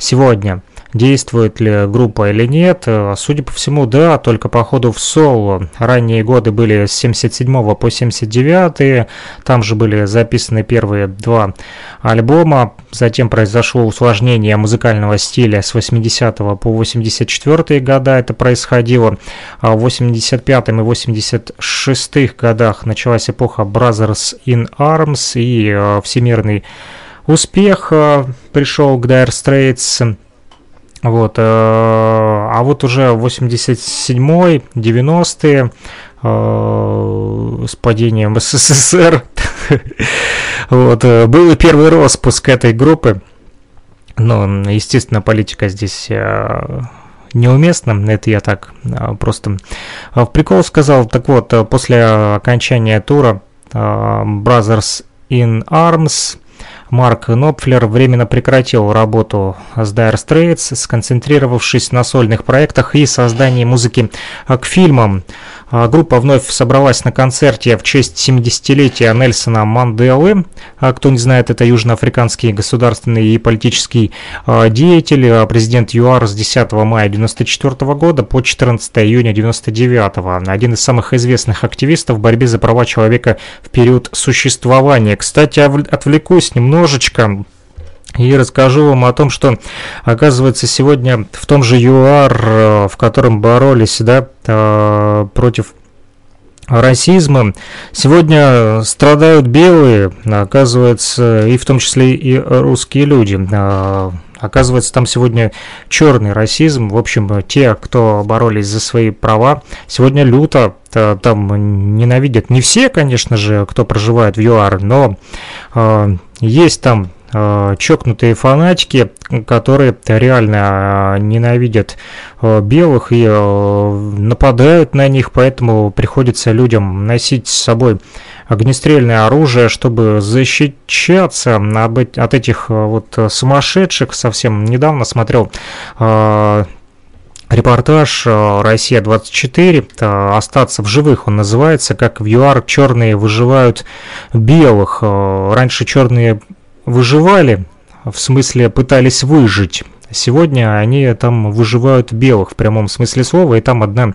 сегодня, действует ли группа или нет. Э, судя по всему, да, только по ходу в соло. Ранние годы были с 77 по 79, там же были записаны первые два альбома. Затем произошло усложнение музыкального стиля с 80 по 84 года это происходило. А в 85 и 86 годах началась эпоха Brothers in Arms и э, всемирный успех пришел к Dire Straits. Вот, э, а вот уже 87-й, 90-е э, с падением СССР вот, э, был и первый распуск этой группы. Но, естественно, политика здесь неуместно, это я так просто в прикол сказал. Так вот, после окончания тура Brothers in Arms Марк Нопфлер временно прекратил работу с Dire Straits, сконцентрировавшись на сольных проектах и создании музыки к фильмам. А, группа вновь собралась на концерте в честь 70-летия Нельсона Манделы. А, кто не знает, это южноафриканский государственный и политический а, деятель, президент ЮАР с 10 мая 1994 года по 14 июня 1999. Один из самых известных активистов в борьбе за права человека в период существования. Кстати, отвлекусь немножечко и расскажу вам о том, что, оказывается, сегодня в том же ЮАР, э, в котором боролись да, э, против расизма, сегодня страдают белые, оказывается, и в том числе и русские люди. Э, оказывается, там сегодня черный расизм. В общем, те, кто боролись за свои права, сегодня люто там ненавидят. Не все, конечно же, кто проживает в ЮАР, но есть там чокнутые фанатики, которые реально э, ненавидят э, белых и нападают на них, поэтому приходится людям носить с собой огнестрельное оружие, чтобы защищаться от этих вот сумасшедших. Совсем недавно смотрел репортаж «Россия-24», «Остаться в живых» он называется, как в ЮАР черные выживают белых. Раньше черные выживали, в смысле пытались выжить. Сегодня они там выживают белых в прямом смысле слова, и там одна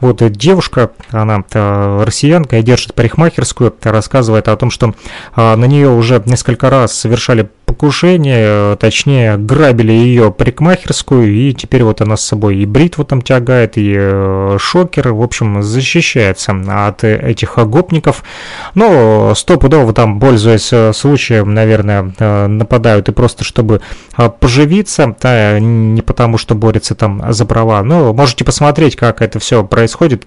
вот девушка, она э, россиянка, и держит парикмахерскую, рассказывает о том, что э, на нее уже несколько раз совершали покушение, точнее грабили ее парикмахерскую, и теперь вот она с собой и бритву там тягает, и э, шокер, в общем, защищается от этих гопников. Но стопудово там, пользуясь э, случаем, наверное, э, нападают и просто чтобы поживиться, да, не потому что борется там за права. Но можете посмотреть, как это все происходит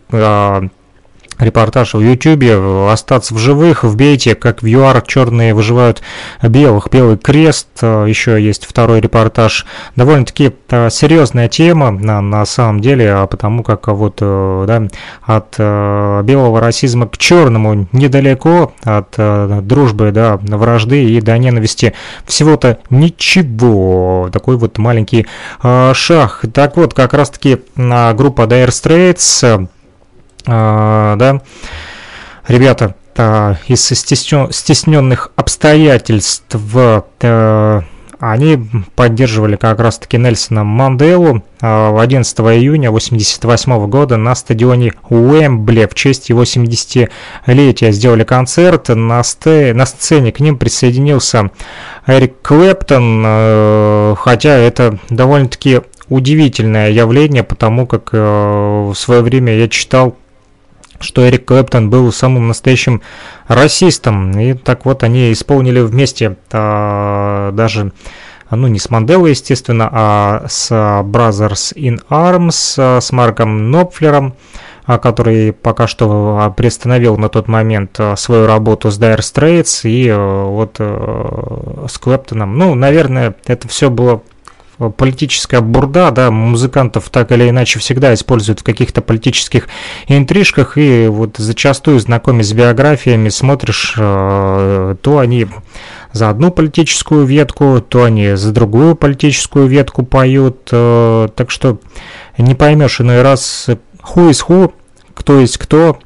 репортаж в Ютубе «Остаться в живых», вбейте, как в ЮАР черные выживают белых, белый крест, еще есть второй репортаж. Довольно-таки э, серьезная тема на, на самом деле, а потому как вот э, да, от э, белого расизма к черному недалеко, от дружбы до вражды и до ненависти всего-то ничего. Такой вот маленький шаг. Так вот, как раз-таки группа Dire Straits да, ребята, а, из стесненных обстоятельств э, они поддерживали как раз-таки Нельсона Манделу 11 июня 1988 года на стадионе Уэмбли в честь его 70-летия. Сделали концерт, на, сте, на сцене к ним присоединился Эрик Клэптон, хотя это довольно-таки удивительное явление, потому как в свое время я читал что Эрик Клэптон был самым настоящим расистом. И так вот они исполнили вместе а, даже, ну не с Манделой, естественно, а с Brothers in Arms, а, с Марком Нопфлером, а, который пока что а, приостановил на тот момент свою работу с Dire Straits и вот с Клэптоном. Ну, наверное, это все было политическая бурда, да, музыкантов так или иначе всегда используют в каких-то политических интрижках, и вот зачастую знакомясь с биографиями, смотришь, э, то они за одну политическую ветку, то они за другую политическую ветку поют, э, так что не поймешь иной раз, ху из ху, кто есть кто,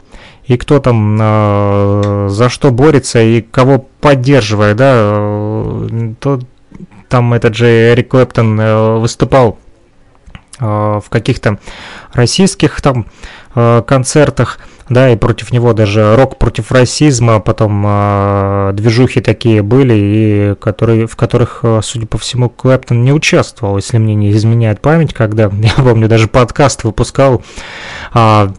и кто там э, за что борется и кого поддерживает, да, э, то там этот же Эрик Клэптон э, выступал э, в каких-то российских там э, концертах, да, и против него даже рок против расизма, потом движухи такие были, и которые, в которых, судя по всему, Клэптон не участвовал, если мне не изменяет память, когда, я помню, даже подкаст выпускал э,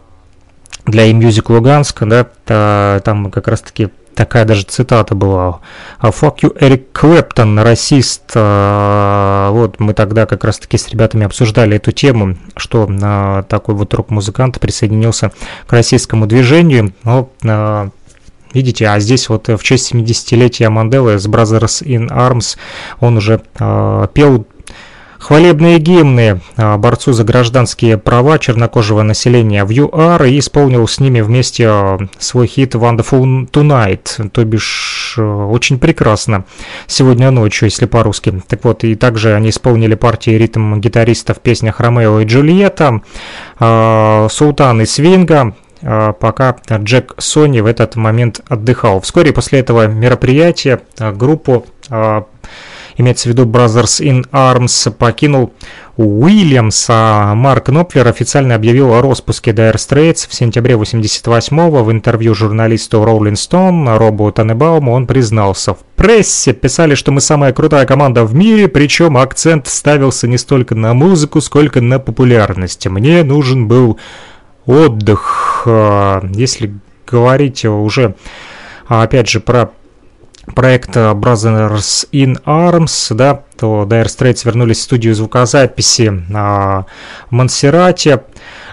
для E-Music Луганска, да, там как раз-таки такая даже цитата была. «А «Fuck you, Эрик Клэптон, расист». А, вот мы тогда как раз-таки с ребятами обсуждали эту тему, что а, такой вот рок-музыкант присоединился к российскому движению. Но Видите, а здесь вот в честь 70-летия Манделы с Brothers in Arms он уже пел Хвалебные гимны а, борцу за гражданские права чернокожего населения в ЮАР и исполнил с ними вместе а, свой хит Wonderful Tonight, то бишь а, очень прекрасно. Сегодня ночью, если по-русски. Так вот, и также они исполнили партии ритм гитариста в песнях Ромео и Джульетта, Султан и Свинга, пока Джек Сони в этот момент отдыхал. Вскоре после этого мероприятия группу имеется в виду Brothers in Arms, покинул Уильямс, а Марк Нопфлер официально объявил о распуске Dire Straits в сентябре 88-го. В интервью журналисту Rolling Stone Робу Танебауму он признался. В прессе писали, что мы самая крутая команда в мире, причем акцент ставился не столько на музыку, сколько на популярность. Мне нужен был отдых. А, если говорить уже, опять же, про проект Brothers in Arms, да, то Dire Straits вернулись в студию звукозаписи а, в.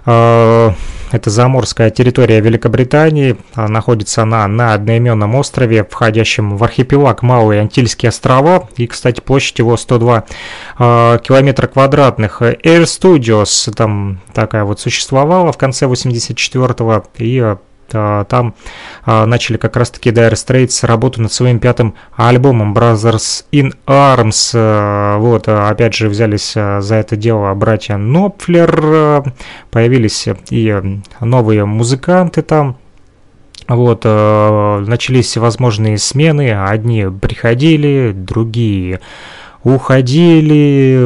А, это заморская территория Великобритании. А, находится она на одноименном острове, входящем в архипелаг Малые Антильские острова. И, кстати, площадь его 102 а, километра квадратных. Air Studios там такая вот существовала в конце 84-го. И там а, начали как раз-таки Dire Straits работу над своим пятым альбомом Brothers in Arms. А, вот, опять же, взялись за это дело братья Нопфлер, появились и новые музыканты там. Вот, начались всевозможные смены, одни приходили, другие уходили,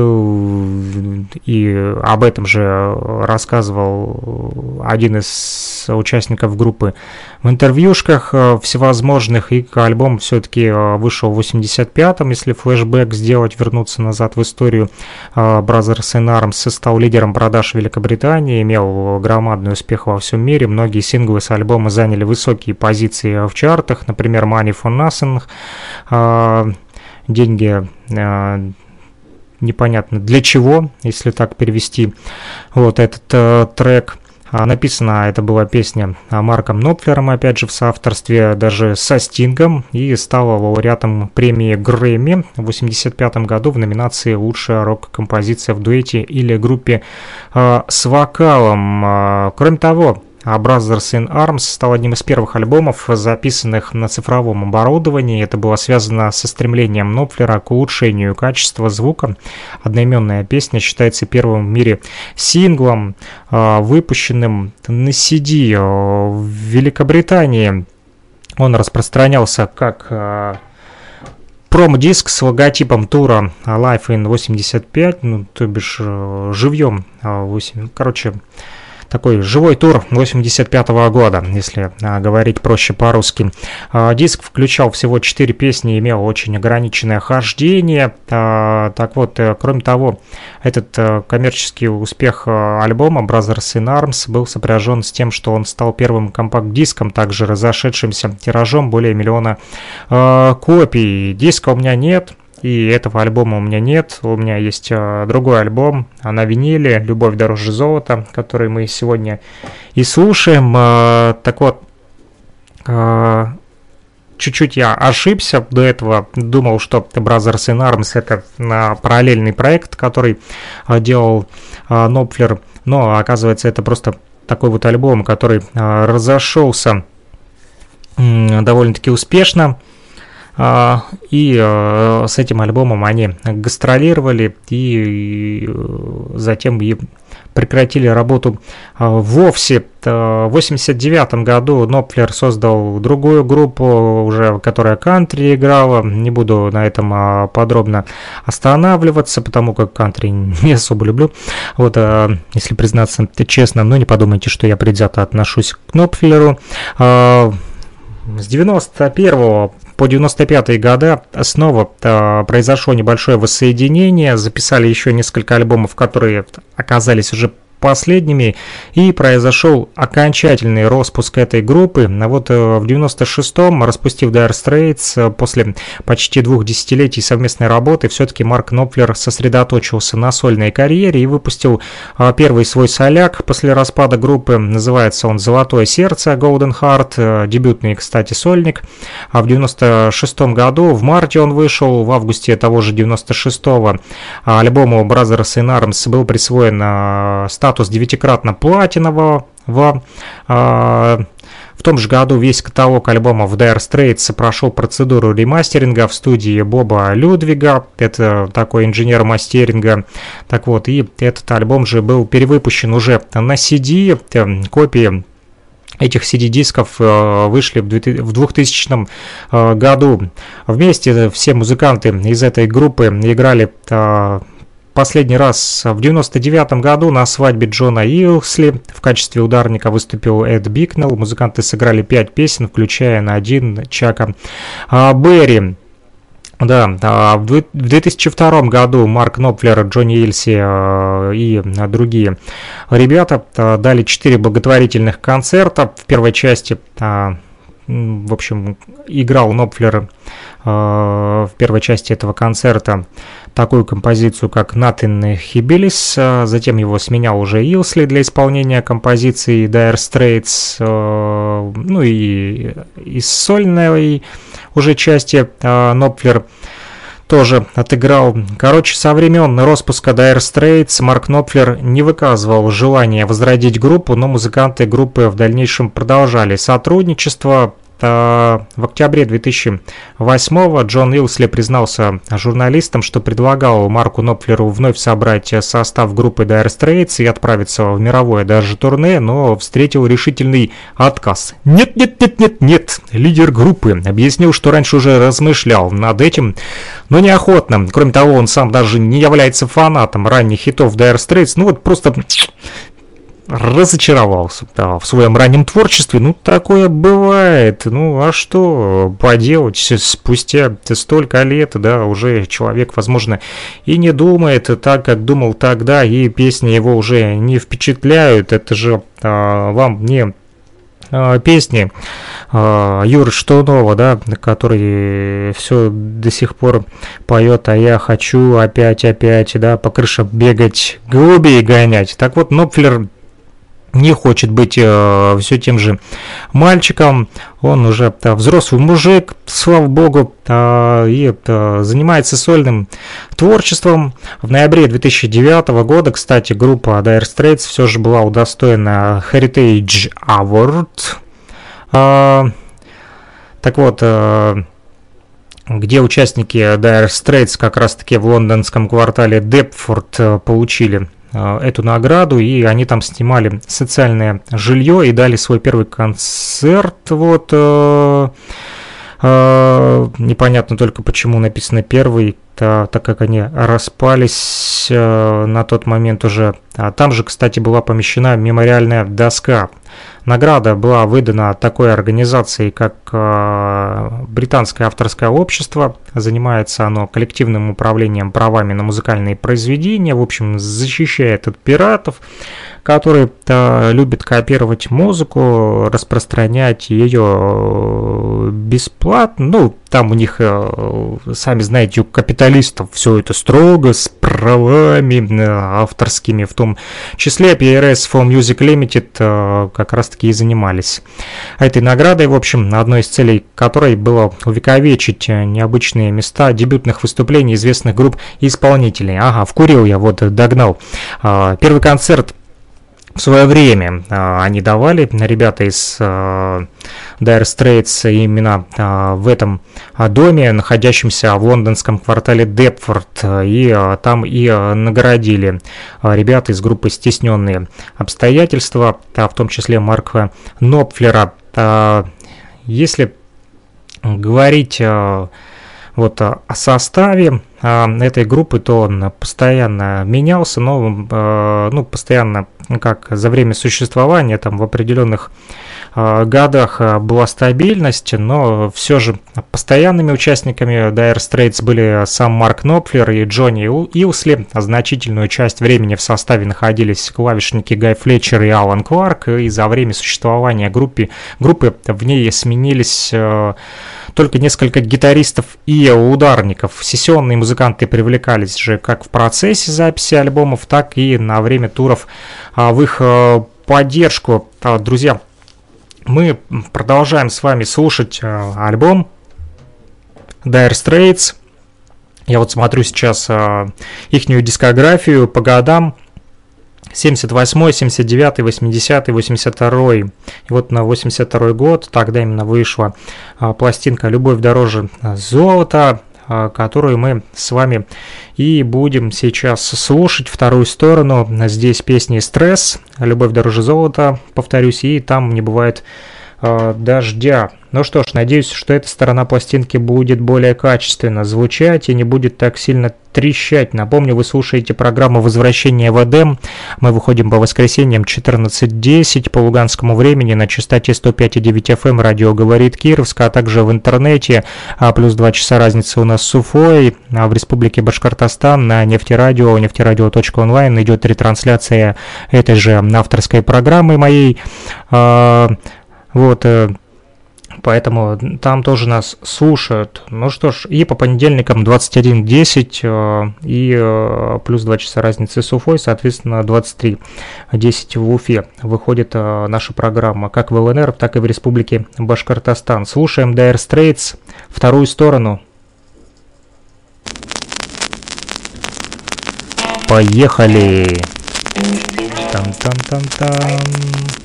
и об этом же рассказывал один из участников группы. В интервьюшках э, всевозможных, и альбом все-таки э, вышел в 85-м, если флешбэк сделать, вернуться назад в историю. Э, Brothers in Arms стал лидером продаж Великобритании, имел громадный успех во всем мире, многие синглы с альбома заняли высокие позиции в чартах, например, Money for Nothing, деньги э, непонятно для чего, если так перевести вот этот э, трек. А, написана это была песня Марком Нопфлером, опять же, в соавторстве даже со Стингом, и стала лауреатом премии Грэмми в 1985 году в номинации «Лучшая рок-композиция в дуэте или группе э, с вокалом». Э, кроме того, а Brothers in Arms стал одним из первых альбомов, записанных на цифровом оборудовании. Это было связано со стремлением Нопфлера к улучшению качества звука. Одноименная песня считается первым в мире синглом, а, выпущенным на CD в Великобритании. Он распространялся как а, промо-диск с логотипом тура Life in 85, ну, то бишь э, живьем 8, короче, такой живой тур 85 -го года, если а, говорить проще по-русски. А, диск включал всего 4 песни, имел очень ограниченное хождение. А, так вот, а, кроме того, этот а, коммерческий успех а, альбома Brothers in Arms был сопряжен с тем, что он стал первым компакт-диском, также разошедшимся тиражом более миллиона копий. Диска у меня нет, и этого альбома у меня нет. У меня есть э, другой альбом на виниле «Любовь дороже золота», который мы сегодня и слушаем. Э, так вот, э, чуть-чуть я ошибся до этого, думал, что Brothers in Arms это параллельный проект, который делал Нопфлер, но оказывается это просто такой вот альбом, который разошелся довольно-таки успешно. А, и э, с этим альбомом они гастролировали и э, затем и прекратили работу а, вовсе. В 89 году Нопфлер создал другую группу, уже которая кантри играла. Не буду на этом а, подробно останавливаться, потому как кантри не особо люблю. Вот, если признаться честно, но не подумайте, что я предвзято отношусь к Нопфлеру. С 91 по 95-е годы снова э, произошло небольшое воссоединение, записали еще несколько альбомов, которые оказались уже последними, и произошел окончательный распуск этой группы. А вот э, в 96-м, распустив Dire Straits, э, после почти двух десятилетий совместной работы, все-таки Марк Нопфлер сосредоточился на сольной карьере и выпустил э, первый свой соляк после распада группы. Называется он «Золотое сердце» Golden Heart, дебютный, кстати, сольник. А в 96-м году, в марте он вышел, в августе того же 96-го альбому Brothers in Arms был присвоен статус статус девятикратно платинового. В, э, в том же году весь каталог альбомов Dire Straits прошел процедуру ремастеринга в студии Боба Людвига, это такой инженер мастеринга. Так вот, и этот альбом же был перевыпущен уже на CD, копии этих CD-дисков э, вышли в 2000 э, году. Вместе все музыканты из этой группы играли э, Последний раз в 99 году на свадьбе Джона Илсли в качестве ударника выступил Эд Бикнелл. Музыканты сыграли 5 песен, включая на один Чака а, Берри. Да, а в 2002 году Марк Нопфлер, Джонни Ильси а, и другие ребята дали 4 благотворительных концерта. В первой части, в общем, играл Нопфлер в первой части этого концерта такую композицию, как Nothing Hibbilis, а затем его сменял уже Илсли для исполнения композиции Dire Straits, э, ну и из сольной уже части а, Нопфлер тоже отыграл. Короче, со времен распуска Dire Straits Марк Нопфлер не выказывал желания возродить группу, но музыканты группы в дальнейшем продолжали сотрудничество, в октябре 2008 Джон Илсли признался журналистам, что предлагал Марку Нопфлеру вновь собрать состав группы Dire Straits и отправиться в мировое даже турне, но встретил решительный отказ. Нет, нет, нет, нет, нет. Лидер группы объяснил, что раньше уже размышлял над этим, но неохотно. Кроме того, он сам даже не является фанатом ранних хитов Dire Straits. Ну вот просто разочаровался да, в своем раннем творчестве. Ну, такое бывает. Ну, а что поделать спустя столько лет, да, уже человек, возможно, и не думает так, как думал тогда, и песни его уже не впечатляют. Это же а, вам не а, песни а, Юры Штунова, да, который все до сих пор поет, а я хочу опять, опять, да, по крышам бегать, голубей гонять. Так вот, Нопфлер не хочет быть э, все тем же мальчиком, он уже да, взрослый мужик, слава богу, э, и э, занимается сольным творчеством. В ноябре 2009 года, кстати, группа Dire Straits все же была удостоена Heritage Award. Э, так вот, э, где участники Dire Straits как раз-таки в лондонском квартале Депфорд э, получили эту награду, и они там снимали социальное жилье и дали свой первый концерт вот э, Э, непонятно только, почему написано первый, так как они распались э, на тот момент уже. А там же, кстати, была помещена мемориальная доска. Награда была выдана такой организацией, как э, Британское авторское общество. Занимается оно коллективным управлением правами на музыкальные произведения. В общем, защищает от пиратов который э, любит копировать музыку, распространять ее э, бесплатно. Ну, там у них, э, сами знаете, у капиталистов все это строго, с правами авторскими, в том числе PRS for Music Limited как раз-таки и занимались этой наградой, в общем, одной из целей которой было увековечить необычные места дебютных выступлений известных групп и исполнителей. Ага, вкурил я, вот догнал. Первый концерт в свое время а, они давали, ребята из а, Dire Straits, именно а, в этом доме, находящемся в лондонском квартале Депфорд, и там и наградили ребята из группы «Стесненные обстоятельства», в том числе Марка Нопфлера. Если говорить вот о составе этой группы, то он постоянно менялся, но ну, постоянно как за время существования, там в определенных э, годах а, была стабильность, но все же постоянными участниками Dire Straits были сам Марк Нопфлер и Джонни Илсли. Значительную часть времени в составе находились клавишники Гай Флетчер и Алан Кларк, и за время существования группы, группы в ней сменились э, только несколько гитаристов и ударников. Сессионные музыканты привлекались же как в процессе записи альбомов, так и на время туров а, в их э, поддержку. А, друзья, мы продолжаем с вами слушать э, альбом Dire Straits. Я вот смотрю сейчас э, ихнюю дискографию по годам. 78, 79, 80, 82. И вот на 82 год, тогда именно вышла а, пластинка «Любовь дороже золота», а, которую мы с вами и будем сейчас слушать вторую сторону. Здесь песни «Стресс», «Любовь дороже золота», повторюсь, и там не бывает э, дождя. Ну что ж, надеюсь, что эта сторона пластинки будет более качественно звучать и не будет так сильно трещать. Напомню, вы слушаете программу «Возвращение в Эдем». Мы выходим по воскресеньям 14.10 по луганскому времени на частоте 105,9 FM эм радио «Говорит Кировск», а также в интернете. А плюс 2 часа разницы у нас с Уфой. А в Республике Башкортостан на нефтерадио, нефтерадио.онлайн идет ретрансляция этой же авторской программы моей. Вот, э, поэтому там тоже нас слушают. Ну что ж, и по понедельникам 21.10 э, и э, плюс 2 часа разницы с Уфой, соответственно 23.10 в Уфе выходит наша программа как в ЛНР, так и в Республике Башкортостан. Слушаем Dire Straits, вторую сторону. Поехали! Там-там-там-там.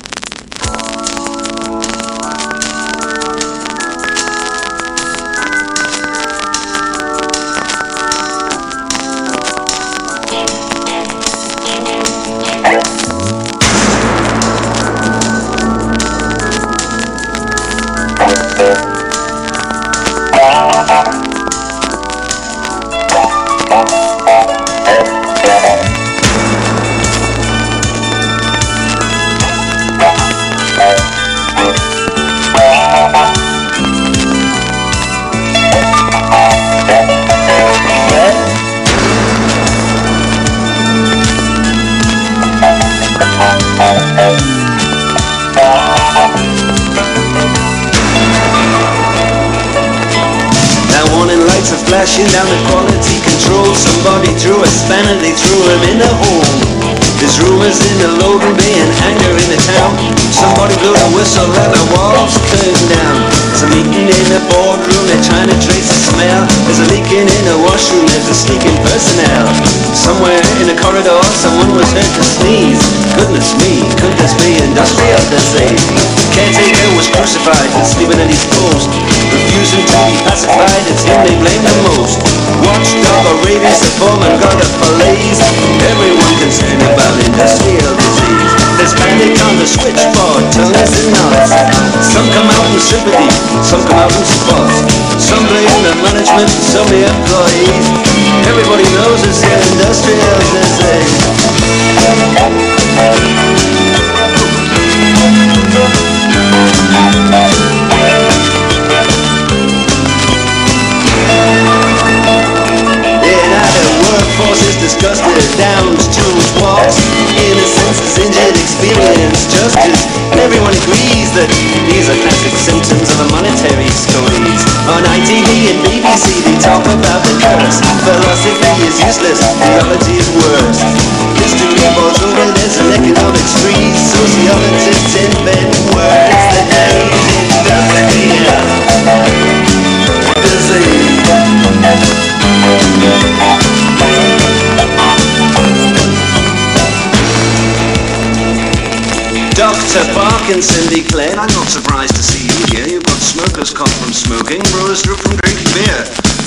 Foreman got a police Everyone concerned about industrial disease There's panic on the switchboard, tongues and nods. Some come out in sympathy, some come out in support. Some blame the management, some the employees. Everybody knows it's the industrial disease. BBC they talk about the curse. Philosophy is useless, theology is worse. History falls over, there's an economics freeze. Sociologists invent words that name industrial disease. Dr. Parkinson declared, I'm not surprised to see you here. You've got smoker's cough from smoking, brewer's stroke from drinking beer.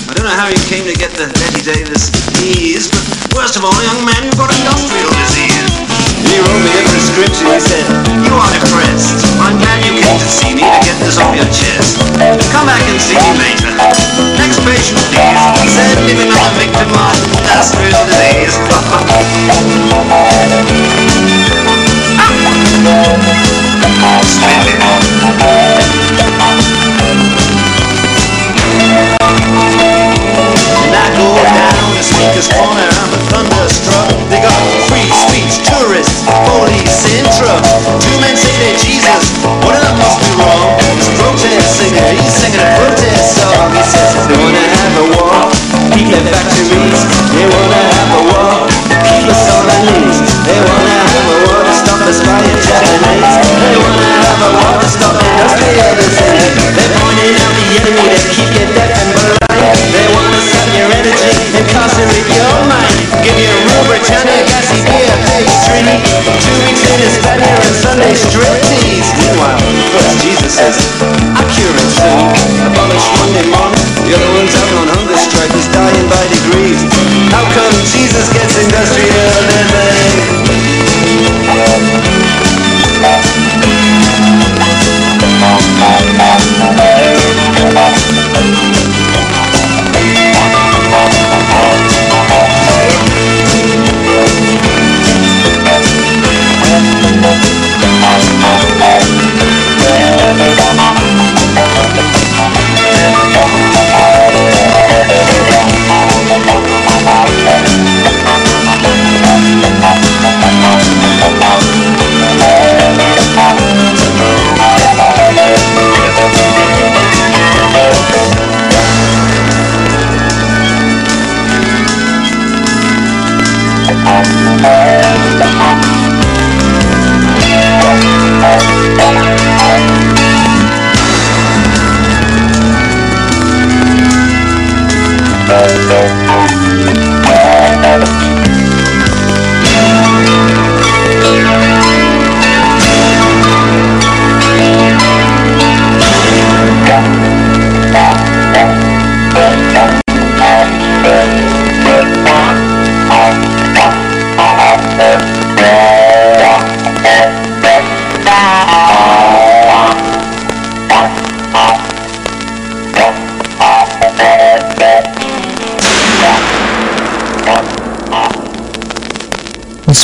I don't know how you came to get the Betty Davis knees, but worst of all, young man, you've got industrial disease. He wrote me a prescription. He said, You are depressed. I'm glad you came to see me to get this off your chest. Come back and see me later. Next patient, please. Send him another victim of industrial disease. Sneaker's Corner, I'm thunderstruck. They got free speech, tourists, police in trucks. Two men say they're Jesus, one of them must be wrong. This protest singer, he's singing a protest song. He says they wanna have a war, keep their factories. They wanna have a war, keep us on our knees. They wanna have a war to stop us buying Japanese. They wanna have a war to stop industrial disease. Pastry. Two weeks in Hispania and Sunday strip tease. Meanwhile, first Jesus says, I cure it soon. Abolish Monday morning. The other one's out on hunger strike, he's dying by degrees. How come Jesus gets industrial disease?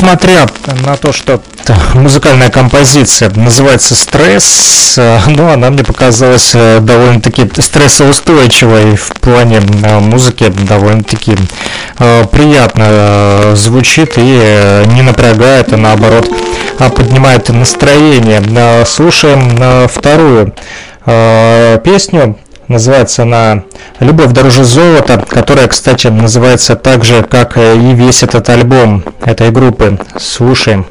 Несмотря на то, что музыкальная композиция называется «Стресс», э, но она мне показалась э, довольно-таки стрессоустойчивой в плане э, музыки, довольно-таки приятно звучит и не напрягает, а наоборот а поднимает настроение. Слушаем вторую песню. Называется она «Любовь дороже золота», которая, кстати, называется так же, как и весь этот альбом этой группы. Слушаем.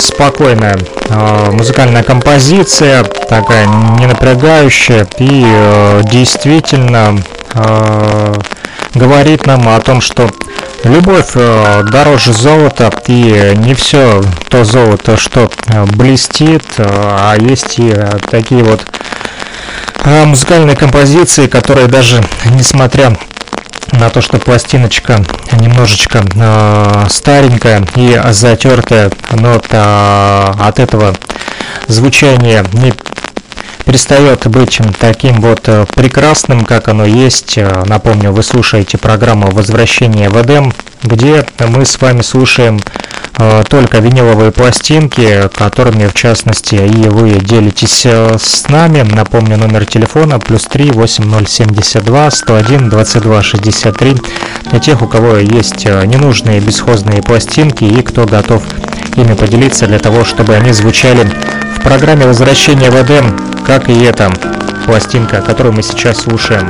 спокойная э, музыкальная композиция, такая не напрягающая и э, действительно э, говорит нам о том, что любовь э, дороже золота и не все то золото, что э, блестит, э, а есть и э, такие вот э, музыкальные композиции, которые даже несмотря на то, что пластиночка немножечко э, старенькая и затертая, но э, от этого звучание не перестает быть таким вот э, прекрасным, как оно есть. Э, напомню, вы слушаете программу «Возвращение в Эдем», где мы с вами слушаем Э, только виниловые пластинки, которыми в частности и вы делитесь э, с нами. Напомню, номер телефона плюс 3 8072 101 22 63 для тех, у кого есть э, ненужные бесхозные пластинки и кто готов ими поделиться для того, чтобы они звучали в программе «Возвращение в Эдем», как и эта пластинка, которую мы сейчас слушаем.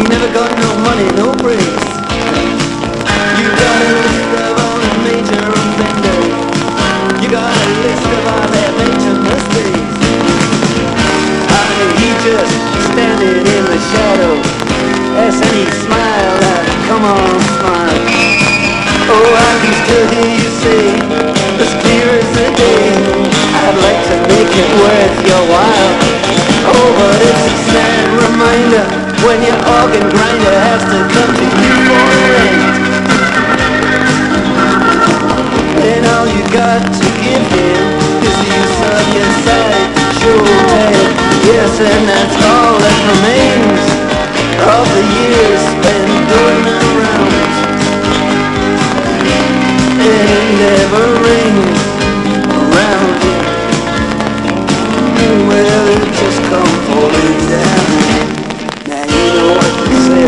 You never got no money, no breaks. You got a list of all the major offenders. You got a list of all their major mistakes. I he just standing in the shadow. As uh, come on, smile. Oh, I can still hear you say, as clear as the day. I'd like to make it worth your while. Oh, but it's a sad reminder when your organ grinder has to come to you for rent, Then all you got to give him is the use of your side shoulder sure Yes, and that's all that remains of the years spent doing the rounds And it never rains around here Well, it just come falling down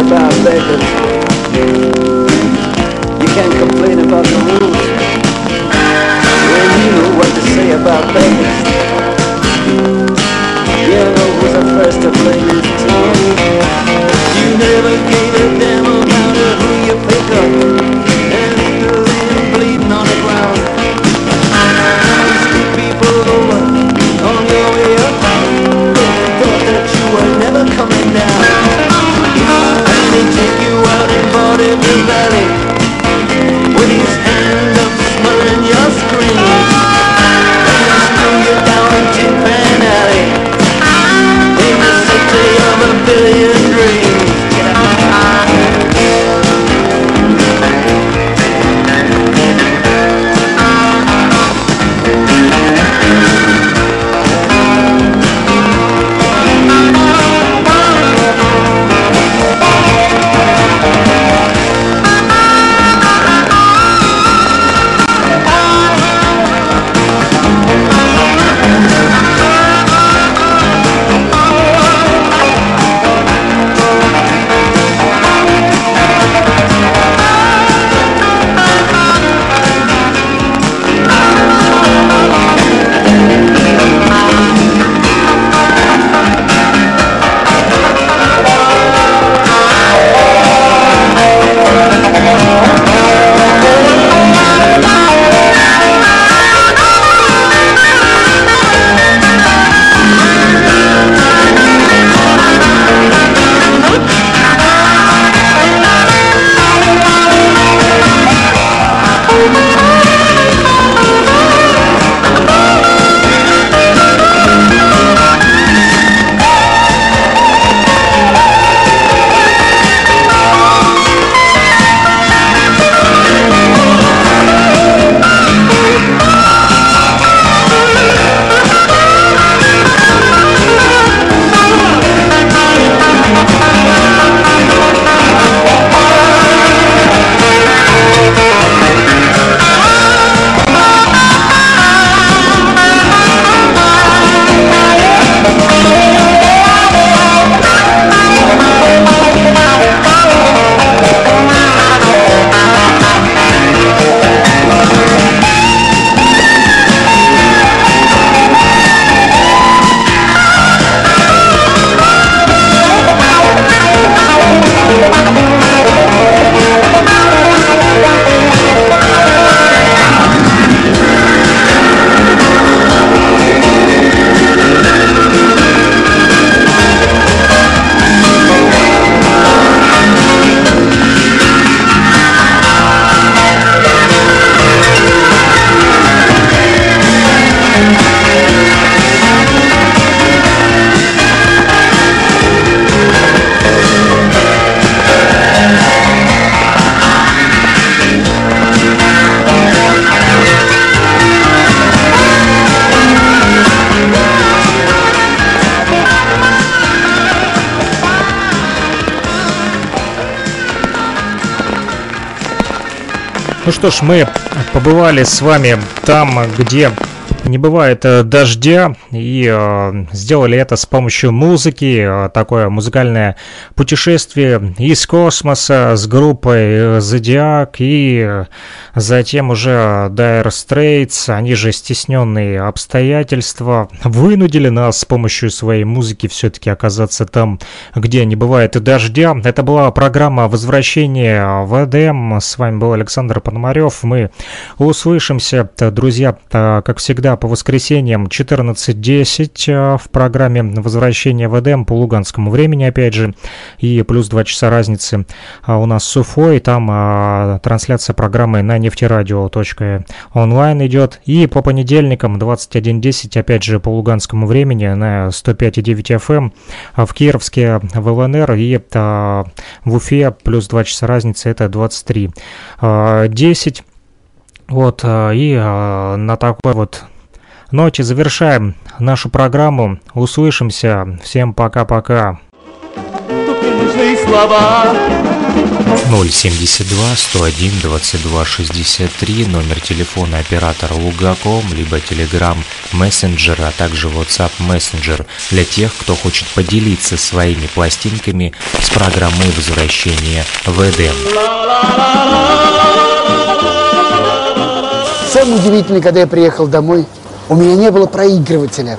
about beggars. You can't complain about the rules. Well, you know what to say about beggars. You know who's the first to blame is. You never gave a damn. Ну что ж, мы побывали с вами там, где не бывает э, дождя, и э, сделали это с помощью музыки, э, такое музыкальное путешествие из космоса с группой Зодиак, и затем уже Dire Straits, они же стесненные обстоятельства, вынудили нас с помощью своей музыки все-таки оказаться там, где не бывает дождя. Это была программа возвращения в Эдем, с вами был Александр Пономарев, мы услышимся, друзья, как всегда, по воскресеньям 14.10 э, в программе «Возвращение в Эдем» по луганскому времени, опять же, и плюс 2 часа разницы у нас с Уфой, там трансляция программы на нефтерадио.онлайн идет, и по понедельникам 21.10, опять же, по луганскому времени на 105.9 FM эм, а в Кировске в ЛНР и а, в Уфе плюс 2 часа разницы, это 23.10. Вот, и на такой вот ноте завершаем нашу программу. Услышимся. Всем пока-пока. слова. 072 101 22 63 номер телефона оператора Лугаком, либо Telegram Messenger, а также WhatsApp Messenger для тех, кто хочет поделиться своими пластинками с программой возвращения в Эдем. Самое удивительное, когда я приехал домой, у меня не было проигрывателя.